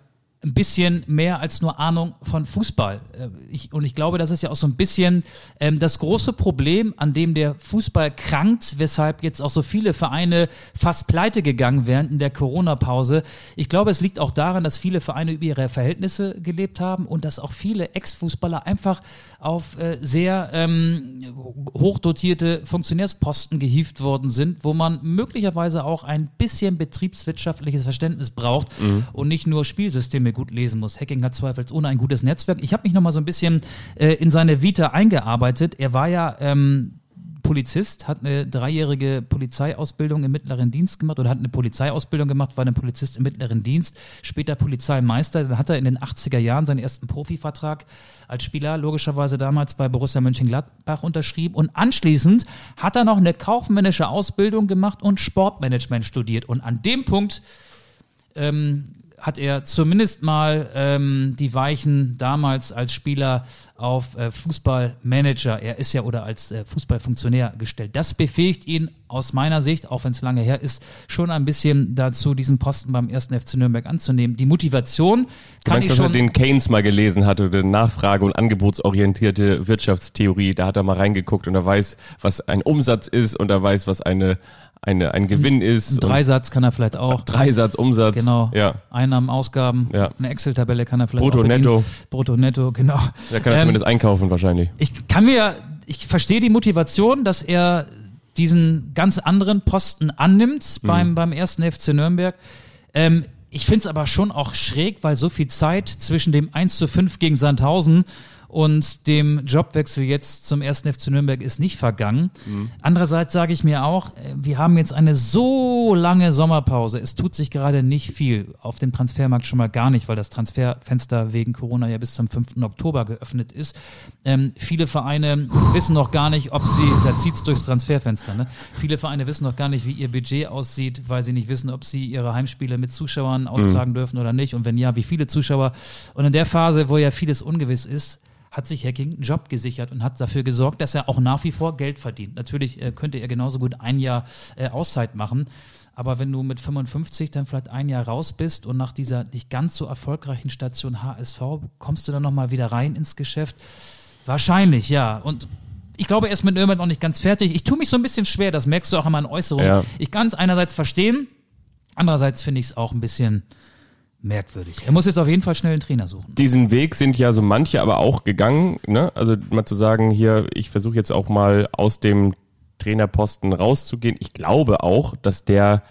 [SPEAKER 3] ein bisschen mehr als nur Ahnung von Fußball. Äh, Ich, und ich glaube, das ist ja auch so ein bisschen ähm, das große Problem, an dem der Fußball krankt, weshalb jetzt auch so viele Vereine fast pleite gegangen wären in der Corona-Pause. Ich glaube, es liegt auch daran, dass viele Vereine über ihre Verhältnisse gelebt haben und dass auch viele Ex-Fußballer einfach auf äh, sehr ähm, hochdotierte Funktionärsposten gehievt worden sind, wo man möglicherweise auch ein bisschen betriebswirtschaftliches Verständnis braucht und nicht nur Spielsysteme gut lesen muss. Hacking hat zweifelsohne ein gutes Netzwerk. Ich habe mich noch mal so ein bisschen äh, in seine Vita eingearbeitet. Er war ja ähm, Polizist, hat eine dreijährige Polizeiausbildung im mittleren Dienst gemacht oder hat eine Polizeiausbildung gemacht, war ein Polizist im mittleren Dienst, später Polizeimeister. Dann hat er in den 80er Jahren seinen ersten Profivertrag als Spieler logischerweise damals bei Borussia Mönchengladbach unterschrieben und anschließend hat er noch eine kaufmännische Ausbildung gemacht und Sportmanagement studiert. Und an dem Punkt ähm, hat er zumindest mal ähm, die Weichen damals als Spieler auf äh, Fußballmanager, er ist ja oder als äh, Fußballfunktionär gestellt. Das befähigt ihn aus meiner Sicht, auch wenn es lange her ist, schon ein bisschen dazu, diesen Posten beim ersten FC Nürnberg anzunehmen. Die Motivation kann
[SPEAKER 2] meinst,
[SPEAKER 3] ich
[SPEAKER 2] dass er
[SPEAKER 3] schon.
[SPEAKER 2] den Keynes mal gelesen hatte, die Nachfrage- und angebotsorientierte Wirtschaftstheorie, da hat er mal reingeguckt und er weiß, was ein Umsatz ist und er weiß, was eine, eine, ein Gewinn ist.
[SPEAKER 3] Dreisatz kann er vielleicht auch.
[SPEAKER 2] Dreisatz, Umsatz.
[SPEAKER 3] Genau.
[SPEAKER 2] Ja.
[SPEAKER 3] Einnahmen, Ausgaben.
[SPEAKER 2] Ja.
[SPEAKER 3] Eine Excel-Tabelle kann er vielleicht
[SPEAKER 2] Brutto,
[SPEAKER 3] auch bedienen.
[SPEAKER 2] netto.
[SPEAKER 3] Brutto, netto, genau.
[SPEAKER 2] Da kann er
[SPEAKER 3] Ähm,
[SPEAKER 2] zumindest einkaufen wahrscheinlich.
[SPEAKER 3] ich kann mir, ich verstehe die Motivation, dass er diesen ganz anderen Posten annimmt beim, beim ersten FC Nürnberg. Ähm, ich finde es aber schon auch schräg, weil so viel Zeit zwischen dem 1 zu 5 gegen Sandhausen und dem Jobwechsel jetzt zum ersten FC Nürnberg ist nicht vergangen. Andererseits sage ich mir auch, äh, wir haben jetzt eine so lange Sommerpause. Es tut sich gerade nicht viel. Auf dem Transfermarkt schon mal gar nicht, weil das Transferfenster wegen Corona ja bis zum 5. Oktober geöffnet ist. Ähm, viele Vereine wissen noch gar nicht, ob sie, da zieht's durchs Transferfenster, ne? Viele Vereine wissen noch gar nicht, wie ihr Budget aussieht, weil sie nicht wissen, ob sie ihre Heimspiele mit Zuschauern austragen dürfen oder nicht. Und wenn ja, wie viele Zuschauer. Und in der Phase, wo ja vieles ungewiss ist, hat sich Hacking einen Job gesichert und hat dafür gesorgt, dass er auch nach wie vor Geld verdient. Natürlich äh, könnte er genauso gut ein Jahr äh, Auszeit machen. Aber wenn du mit 55 dann vielleicht ein Jahr raus bist und nach dieser nicht ganz so erfolgreichen Station HSV kommst du dann nochmal wieder rein ins Geschäft? Wahrscheinlich, ja. Und ich glaube, er ist mit Nürnberg noch nicht ganz fertig. Ich tue mich so ein bisschen schwer, das merkst du auch in meinen Äußerungen.
[SPEAKER 2] Ja.
[SPEAKER 3] Ich kann es einerseits verstehen, andererseits finde ich es auch ein bisschen merkwürdig. Er muss jetzt auf jeden Fall schnell einen Trainer suchen.
[SPEAKER 2] diesen Weg sind ja so manche aber auch gegangen, ne? Also mal zu sagen, hier, ich versuche jetzt auch mal aus dem Trainerposten rauszugehen. Ich glaube auch, dass der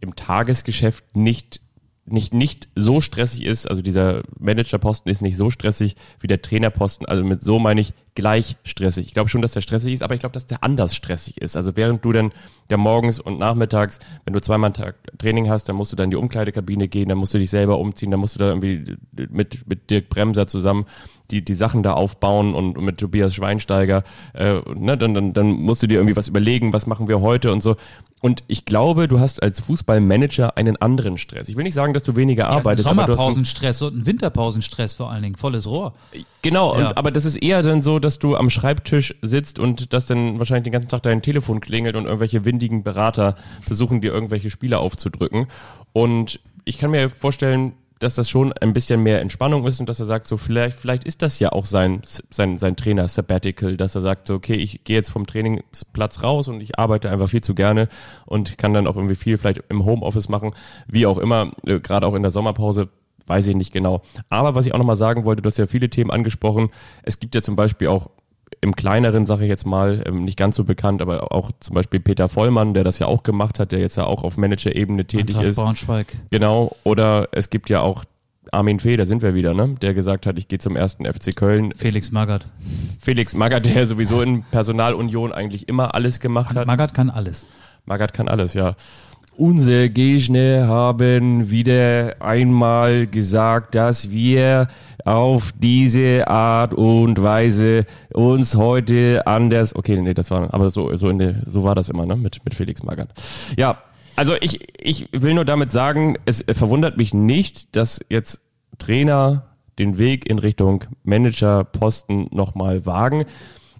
[SPEAKER 2] im Tagesgeschäft nicht nicht nicht so stressig ist, also dieser Managerposten ist nicht so stressig wie der Trainerposten, also mit so meine ich gleich stressig. Ich glaube schon, dass der stressig ist, aber ich glaube, dass der anders stressig ist. Also während du dann ja morgens und nachmittags, wenn du zweimal Tag Training hast, dann musst du dann in die Umkleidekabine gehen, dann musst du dich selber umziehen, dann musst du da irgendwie mit, mit Dirk Bremser zusammen die, die Sachen da aufbauen und, und mit Tobias Schweinsteiger, äh, ne, dann, dann, dann musst du dir irgendwie was überlegen, was machen wir heute und so. Und ich glaube, du hast als Fußballmanager einen anderen Stress. Ich will nicht sagen, dass du weniger arbeitest, aber du hast einen,
[SPEAKER 3] Sommerpausenstress und einen Winterpausenstress vor allen Dingen, volles Rohr.
[SPEAKER 2] Genau,
[SPEAKER 3] Ja.
[SPEAKER 2] und, aber das ist eher dann so, dass du am Schreibtisch sitzt und dass dann wahrscheinlich den ganzen Tag dein Telefon klingelt und irgendwelche windigen Berater versuchen dir irgendwelche Spiele aufzudrücken. Und ich kann mir vorstellen, dass das schon ein bisschen mehr Entspannung ist und dass er sagt, so vielleicht, vielleicht ist das ja auch sein, sein, sein Trainer Sabbatical, dass er sagt, so, okay, ich gehe jetzt vom Trainingsplatz raus und ich arbeite einfach viel zu gerne und kann dann auch irgendwie viel vielleicht im Homeoffice machen, wie auch immer, äh, gerade auch in der Sommerpause weiß ich nicht genau. Aber was ich auch nochmal sagen wollte, du hast ja viele Themen angesprochen. Es gibt ja zum Beispiel auch im kleineren, sage ich jetzt mal, ähm, nicht ganz so bekannt, aber auch zum Beispiel Peter Vollmann, der das ja auch gemacht hat, der jetzt ja auch auf Manager-Ebene tätig
[SPEAKER 3] Eintracht
[SPEAKER 2] ist.
[SPEAKER 3] Braunschweig.
[SPEAKER 2] Genau. Oder es gibt ja auch Armin Fee, da sind wir wieder, ne? Der gesagt hat, ich gehe zum ersten FC Köln.
[SPEAKER 3] Felix Magath.
[SPEAKER 2] Felix Magath, der sowieso in Personalunion eigentlich immer alles gemacht hat.
[SPEAKER 3] Magath kann alles.
[SPEAKER 2] Magath kann alles, ja. Unsere Gegner haben wieder einmal gesagt, dass wir auf diese Art und Weise uns heute anders. Okay, nee, das war, aber so, so, in der, so war das immer, ne, mit, mit Felix Magath. Ja, also ich, ich will nur damit sagen, es verwundert mich nicht, dass jetzt Trainer den Weg in Richtung Managerposten nochmal wagen.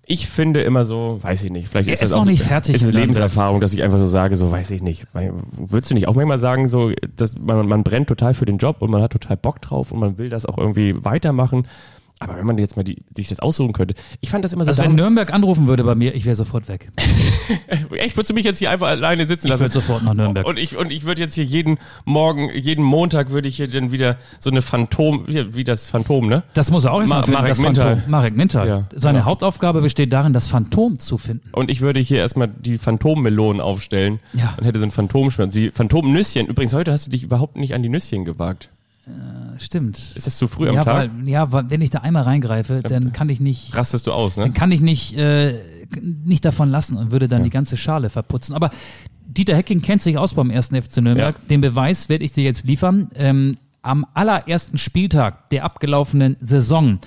[SPEAKER 2] Ich finde immer so, weiß ich nicht, vielleicht
[SPEAKER 3] Er
[SPEAKER 2] ist das
[SPEAKER 3] ist
[SPEAKER 2] auch
[SPEAKER 3] noch nicht fertig
[SPEAKER 2] Ist eine. Lebenserfahrung, dass ich einfach so sage, so weiß ich nicht. Würdest du nicht auch manchmal sagen, so, dass man, man brennt total für den Job und man hat total Bock drauf und man will das auch irgendwie weitermachen. Aber wenn man jetzt mal die, sich das aussuchen könnte, ich fand das immer so.
[SPEAKER 3] Also wenn Nürnberg anrufen würde bei mir, ich wäre sofort weg.
[SPEAKER 2] echt, würdest du mich jetzt hier einfach alleine sitzen
[SPEAKER 3] Ich
[SPEAKER 2] lassen?
[SPEAKER 3] würde sofort nach Nürnberg.
[SPEAKER 2] Und ich, und ich würde jetzt hier jeden Morgen, jeden Montag würde ich hier dann wieder so eine Phantom, wie, das Phantom, ne?
[SPEAKER 3] Das muss er auch erstmal
[SPEAKER 2] Ma-
[SPEAKER 3] finden,
[SPEAKER 2] Marek
[SPEAKER 3] das. Phantom. Marek Mintal.
[SPEAKER 2] Ja,
[SPEAKER 3] Seine
[SPEAKER 2] genau.
[SPEAKER 3] Hauptaufgabe besteht darin, das Phantom zu finden.
[SPEAKER 2] Und ich würde hier erstmal die Phantommelonen aufstellen
[SPEAKER 3] Ja.
[SPEAKER 2] und hätte so ein Phantomschmerz. Die Phantomnüsschen. Übrigens, heute hast du dich überhaupt nicht an die Nüsschen gewagt.
[SPEAKER 3] Stimmt.
[SPEAKER 2] Ist das zu früh am
[SPEAKER 3] ja,
[SPEAKER 2] Tag?
[SPEAKER 3] weil, ja, weil wenn ich da einmal reingreife, dann kann ich nicht,
[SPEAKER 2] Rastest du aus, ne?
[SPEAKER 3] dann kann ich nicht, äh, nicht davon lassen und würde dann die ganze Schale verputzen. Aber Dieter Hecking kennt sich aus beim ersten FC Nürnberg.
[SPEAKER 2] Ja.
[SPEAKER 3] Den Beweis werde ich dir jetzt liefern. Ähm, am allerersten Spieltag der abgelaufenen Saison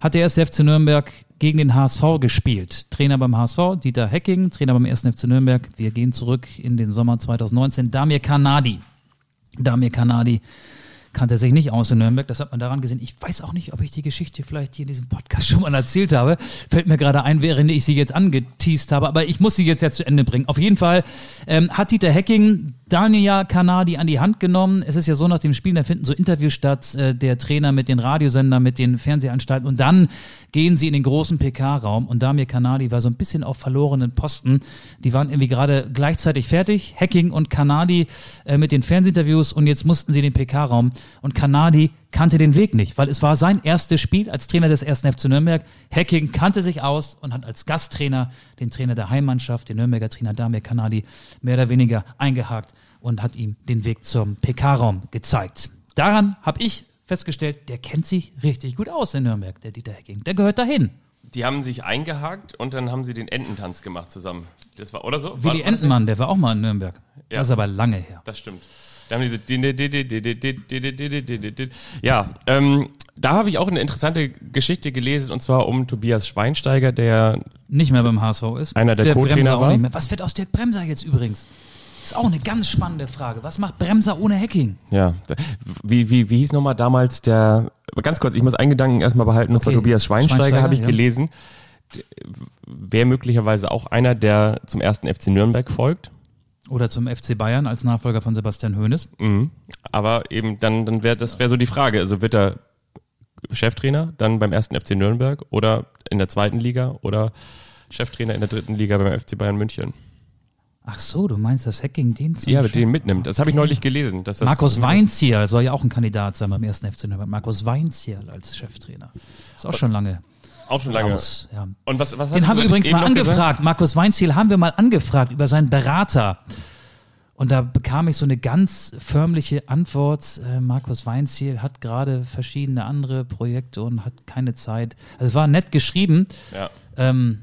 [SPEAKER 3] hat der erste FC Nürnberg gegen den HSV gespielt. Trainer beim HSV, Dieter Hecking, Trainer beim ersten FC Nürnberg. Wir gehen zurück in den Sommer 2019. Damir Kanadi. Damir Kanadi kannte sich nicht aus in Nürnberg. Das hat man daran gesehen. Ich weiß auch nicht, ob ich die Geschichte vielleicht hier in diesem Podcast schon mal erzählt habe. Fällt mir gerade ein, während ich sie jetzt angeteased habe. Aber ich muss sie jetzt ja zu Ende bringen. Auf jeden Fall ähm, hat Dieter Hecking Daniel Kanadi an die Hand genommen. Es ist ja so, nach dem Spiel, da finden so Interviews statt, äh, der Trainer mit den Radiosendern, mit den Fernsehanstalten und dann gehen sie in den großen PK-Raum und Damir Kanadi war so ein bisschen auf verlorenen Posten. Die waren irgendwie gerade gleichzeitig fertig, Hacking und Kanadi äh, mit den Fernsehinterviews und jetzt mussten sie in den PK-Raum und Kanadi kannte den Weg nicht, weil es war sein erstes Spiel als Trainer des 1. FC Nürnberg. Hacking kannte sich aus und hat als Gasttrainer den Trainer der Heimmannschaft, den Nürnberger Trainer Damir Kanadi, mehr oder weniger eingehakt und hat ihm den Weg zum PK-Raum gezeigt. Daran habe ich festgestellt, der kennt sich richtig gut aus in Nürnberg, der Dieter Hecking. Der gehört dahin.
[SPEAKER 2] Die haben sich eingehakt und dann haben sie den Ententanz gemacht zusammen. Das war, oder so?
[SPEAKER 3] Willi
[SPEAKER 2] war das
[SPEAKER 3] Entenmann, der war auch mal in Nürnberg.
[SPEAKER 2] Ja.
[SPEAKER 3] Das ist aber lange her.
[SPEAKER 2] Das stimmt. Da haben diese. Ja, ähm, da habe ich auch eine interessante Geschichte gelesen und zwar um Tobias Schweinsteiger, der
[SPEAKER 3] Nicht mehr beim HSV ist.
[SPEAKER 2] Einer der
[SPEAKER 3] Dirk
[SPEAKER 2] Co-Trainer war.
[SPEAKER 3] Was wird aus Dirk Bremser jetzt übrigens? Ist auch eine ganz spannende Frage. Was macht Bremser ohne Hacking?
[SPEAKER 2] Ja, wie, wie, wie hieß nochmal damals der, ganz kurz, ich muss einen Gedanken erstmal behalten, und zwar
[SPEAKER 3] Okay.
[SPEAKER 2] Tobias Schweinsteiger,
[SPEAKER 3] Schweinsteiger,
[SPEAKER 2] habe ich
[SPEAKER 3] ja.
[SPEAKER 2] gelesen. Wäre möglicherweise auch einer, der zum ersten FC Nürnberg folgt.
[SPEAKER 3] Oder zum FC Bayern als Nachfolger von Sebastian Hoeneß.
[SPEAKER 2] Mhm. Aber eben dann, dann wäre das wäre so die Frage. Also wird er Cheftrainer dann beim ersten FC Nürnberg oder in der zweiten Liga oder Cheftrainer in der dritten Liga beim FC Bayern München?
[SPEAKER 3] Ach so, du meinst, dass Hacking den zum
[SPEAKER 2] Ja,
[SPEAKER 3] Chef-
[SPEAKER 2] den mitnimmt. Das habe ich neulich gelesen. Dass das
[SPEAKER 3] Markus Weinzierl soll ja auch ein Kandidat sein beim ersten FC Nürnberg. Markus Weinzierl als Cheftrainer. Ist auch schon lange
[SPEAKER 2] Auch schon lange.
[SPEAKER 3] raus. Ja.
[SPEAKER 2] Und was, was
[SPEAKER 3] Den haben wir übrigens mal
[SPEAKER 2] noch gesagt?
[SPEAKER 3] angefragt. Markus Weinziel haben wir mal angefragt über seinen Berater. Und da bekam ich so eine ganz förmliche Antwort. Äh, Markus Weinziel hat gerade verschiedene andere Projekte und hat keine Zeit. Also es war nett geschrieben.
[SPEAKER 2] Ja.
[SPEAKER 3] Ähm,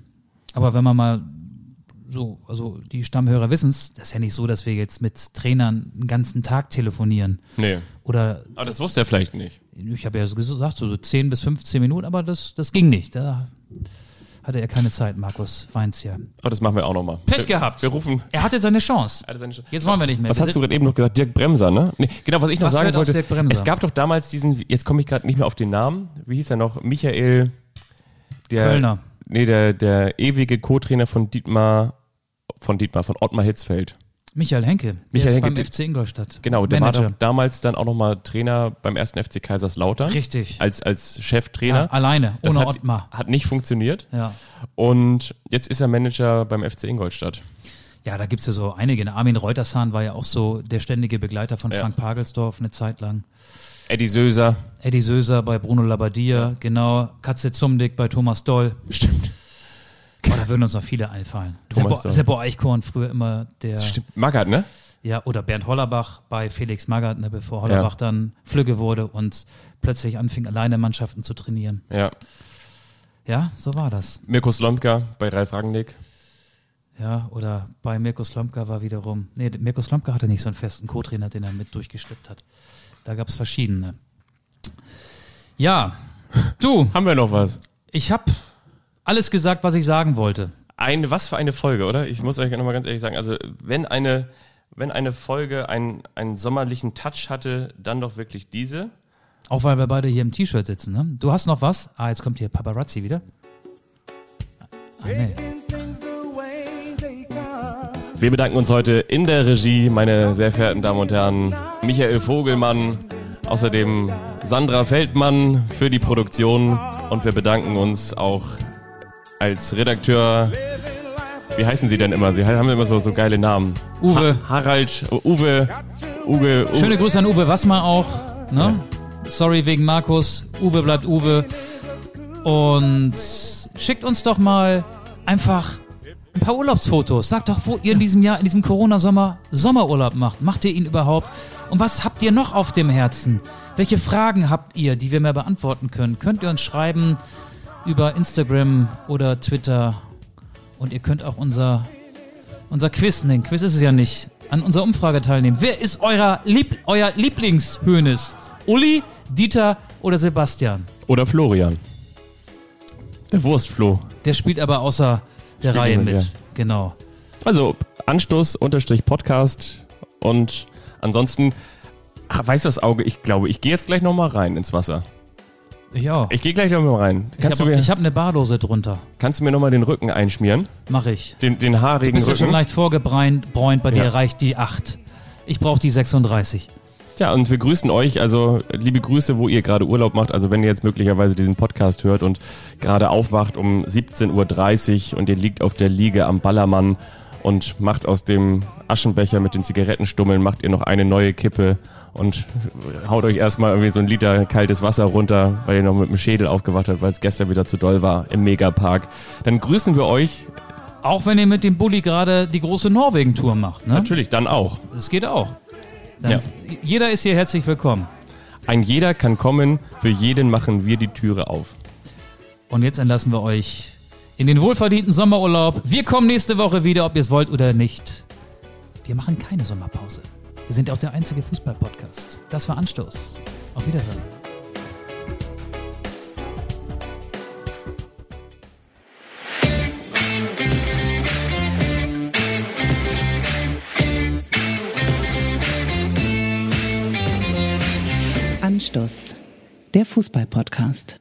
[SPEAKER 3] aber wenn man mal so, also die Stammhörer wissen es, das ist ja nicht so, dass wir jetzt mit Trainern einen ganzen Tag telefonieren.
[SPEAKER 2] Nee.
[SPEAKER 3] Oder
[SPEAKER 2] Aber das wusste er vielleicht nicht.
[SPEAKER 3] ich habe ja so gesagt, so 10 bis 15 Minuten, aber das, das ging nicht. Da hatte er keine Zeit, Markus Weinziel.
[SPEAKER 2] Aber das machen wir auch nochmal.
[SPEAKER 3] Pech gehabt.
[SPEAKER 2] Wir rufen.
[SPEAKER 3] Er hatte seine Chance.
[SPEAKER 2] Hatte seine Sch-
[SPEAKER 3] Jetzt wollen wir nicht mehr.
[SPEAKER 2] Was hast du gerade eben noch gesagt? Dirk Bremser, ne? Nee, genau, was ich noch
[SPEAKER 3] Was
[SPEAKER 2] sagen wollte.
[SPEAKER 3] Dirk Bremser?
[SPEAKER 2] Es gab doch damals diesen, jetzt komme ich gerade nicht mehr auf den Namen. Wie hieß er noch? Michael. Der,
[SPEAKER 3] Kölner.
[SPEAKER 2] Nee, der, der ewige Co-Trainer von Dietmar, von Dietmar, von Ottmar Hitzfeld.
[SPEAKER 3] Michael Henke. Der
[SPEAKER 2] Michael
[SPEAKER 3] ist
[SPEAKER 2] Henke,
[SPEAKER 3] beim
[SPEAKER 2] der-
[SPEAKER 3] FC Ingolstadt.
[SPEAKER 2] Genau, der war
[SPEAKER 3] Manager.
[SPEAKER 2] doch damals dann auch nochmal Trainer beim ersten FC Kaiserslautern.
[SPEAKER 3] Richtig.
[SPEAKER 2] Als, als Cheftrainer.
[SPEAKER 3] Ja, alleine,
[SPEAKER 2] Das
[SPEAKER 3] ohne
[SPEAKER 2] hat,
[SPEAKER 3] Ottmar.
[SPEAKER 2] hat nicht funktioniert.
[SPEAKER 3] Ja.
[SPEAKER 2] Und jetzt ist er Manager beim FC Ingolstadt.
[SPEAKER 3] Ja, da gibt es ja so einige. Armin Reutershahn war ja auch so der ständige Begleiter von
[SPEAKER 2] Ja.
[SPEAKER 3] Frank Pagelsdorf eine Zeit lang.
[SPEAKER 2] Eddie Söser.
[SPEAKER 3] Eddie Söser bei Bruno Labbadia, genau. Katze Zumdick bei Thomas Doll.
[SPEAKER 2] Stimmt.
[SPEAKER 3] Oh, da würden uns noch viele einfallen.
[SPEAKER 2] Thomas
[SPEAKER 3] Seppo, Eichkorn früher immer der.
[SPEAKER 2] Stimmt. Magath, ne?
[SPEAKER 3] Ja, oder Bernd Hollerbach bei Felix Magath, ne, bevor Hollerbach
[SPEAKER 2] Ja.
[SPEAKER 3] dann Flügge wurde und plötzlich anfing, alleine Mannschaften zu trainieren.
[SPEAKER 2] Ja.
[SPEAKER 3] Ja, so war das.
[SPEAKER 2] Mirko Slomka bei Ralf Rangnick.
[SPEAKER 3] Ja, oder bei Mirko Slomka war wiederum. Nee, Mirko Slomka hatte nicht so einen festen Co-Trainer, den er mit durchgeschleppt hat. Da gab es verschiedene. Ja, du,
[SPEAKER 2] Haben wir noch was?
[SPEAKER 3] ich habe alles gesagt, was ich sagen wollte.
[SPEAKER 2] Eine, was für eine Folge, oder? Ich muss euch nochmal ganz ehrlich sagen, also wenn eine, wenn eine Folge einen, einen sommerlichen Touch hatte, dann doch wirklich diese.
[SPEAKER 3] Auch weil wir beide hier im T-Shirt sitzen. Ne? Du hast noch was? Ah, jetzt kommt hier Paparazzi wieder. Ah, nee.
[SPEAKER 2] Wir bedanken uns heute in der Regie, meine sehr verehrten Damen und Herren, Michael Vogelmann, außerdem Sandra Feldmann für die Produktion und wir bedanken uns auch als Redakteur. Wie heißen Sie denn immer? Sie haben immer so, so geile Namen.
[SPEAKER 3] Uwe.
[SPEAKER 2] Ha Harald, Uwe, Uwe, Uwe.
[SPEAKER 3] Schöne Grüße an Uwe Wassmer auch. Ne? Sorry wegen Markus. Uwe bleibt Uwe. Und schickt uns doch mal einfach ein paar Urlaubsfotos. Sagt doch, wo ihr in diesem Jahr, in diesem Corona-Sommer Sommerurlaub macht. Macht ihr ihn überhaupt? Und was habt ihr noch auf dem Herzen? Welche Fragen habt ihr, die wir mehr beantworten können? Könnt ihr uns schreiben über Instagram oder Twitter. Und ihr könnt auch unser unser Quiz, nein, Quiz ist es ja nicht, an unserer Umfrage teilnehmen. Wer ist euer, Lieb euer Lieblingshönes? Uli, Dieter oder Sebastian?
[SPEAKER 2] Oder Florian. Der Wurstflo.
[SPEAKER 3] Der spielt aber außer der
[SPEAKER 2] Spielt
[SPEAKER 3] Reihe
[SPEAKER 2] mit, ja.
[SPEAKER 3] Genau.
[SPEAKER 2] Also Anstoß unterstrich Podcast und ansonsten Ach, weißt du was, Auge? Ich glaube, ich gehe jetzt gleich nochmal rein ins Wasser.
[SPEAKER 3] Ich auch.
[SPEAKER 2] Ich gehe gleich nochmal rein.
[SPEAKER 3] Ich
[SPEAKER 2] Kannst,
[SPEAKER 3] habe
[SPEAKER 2] du mir,
[SPEAKER 3] hab eine Badose drunter.
[SPEAKER 2] kannst du mir nochmal den Rücken einschmieren?
[SPEAKER 3] Mach ich.
[SPEAKER 2] Den, den haarigen
[SPEAKER 3] Bist ja
[SPEAKER 2] Rücken?
[SPEAKER 3] schon leicht vorgebräunt, bräunt, bei dir
[SPEAKER 2] Ja.
[SPEAKER 3] reicht die 8. Ich brauche die 36.
[SPEAKER 2] Ja, und wir grüßen euch, also liebe Grüße, wo ihr gerade Urlaub macht. Also wenn ihr jetzt möglicherweise diesen Podcast hört und gerade aufwacht um 17.30 Uhr und ihr liegt auf der Liege am Ballermann und macht aus dem Aschenbecher mit den Zigarettenstummeln, macht ihr noch eine neue Kippe und haut euch erstmal irgendwie so ein Liter kaltes Wasser runter, weil ihr noch mit dem Schädel aufgewacht habt, weil es gestern wieder zu doll war im Megapark. Dann grüßen wir euch
[SPEAKER 3] Auch wenn ihr mit dem Bulli gerade die große Norwegen-Tour macht. Ne?
[SPEAKER 2] natürlich dann auch.
[SPEAKER 3] Das geht auch.
[SPEAKER 2] Ja.
[SPEAKER 3] Jeder ist hier herzlich willkommen.
[SPEAKER 2] Ein jeder kann kommen, für jeden machen wir die Türe auf.
[SPEAKER 3] Und jetzt entlassen wir euch in den wohlverdienten Sommerurlaub. Wir kommen nächste Woche wieder, ob ihr es wollt oder nicht. Wir machen keine Sommerpause. Wir sind auch der einzige Fußball-Podcast. Das war Anstoß. Auf Wiedersehen.
[SPEAKER 1] Anstoß. Der Fußball-Podcast.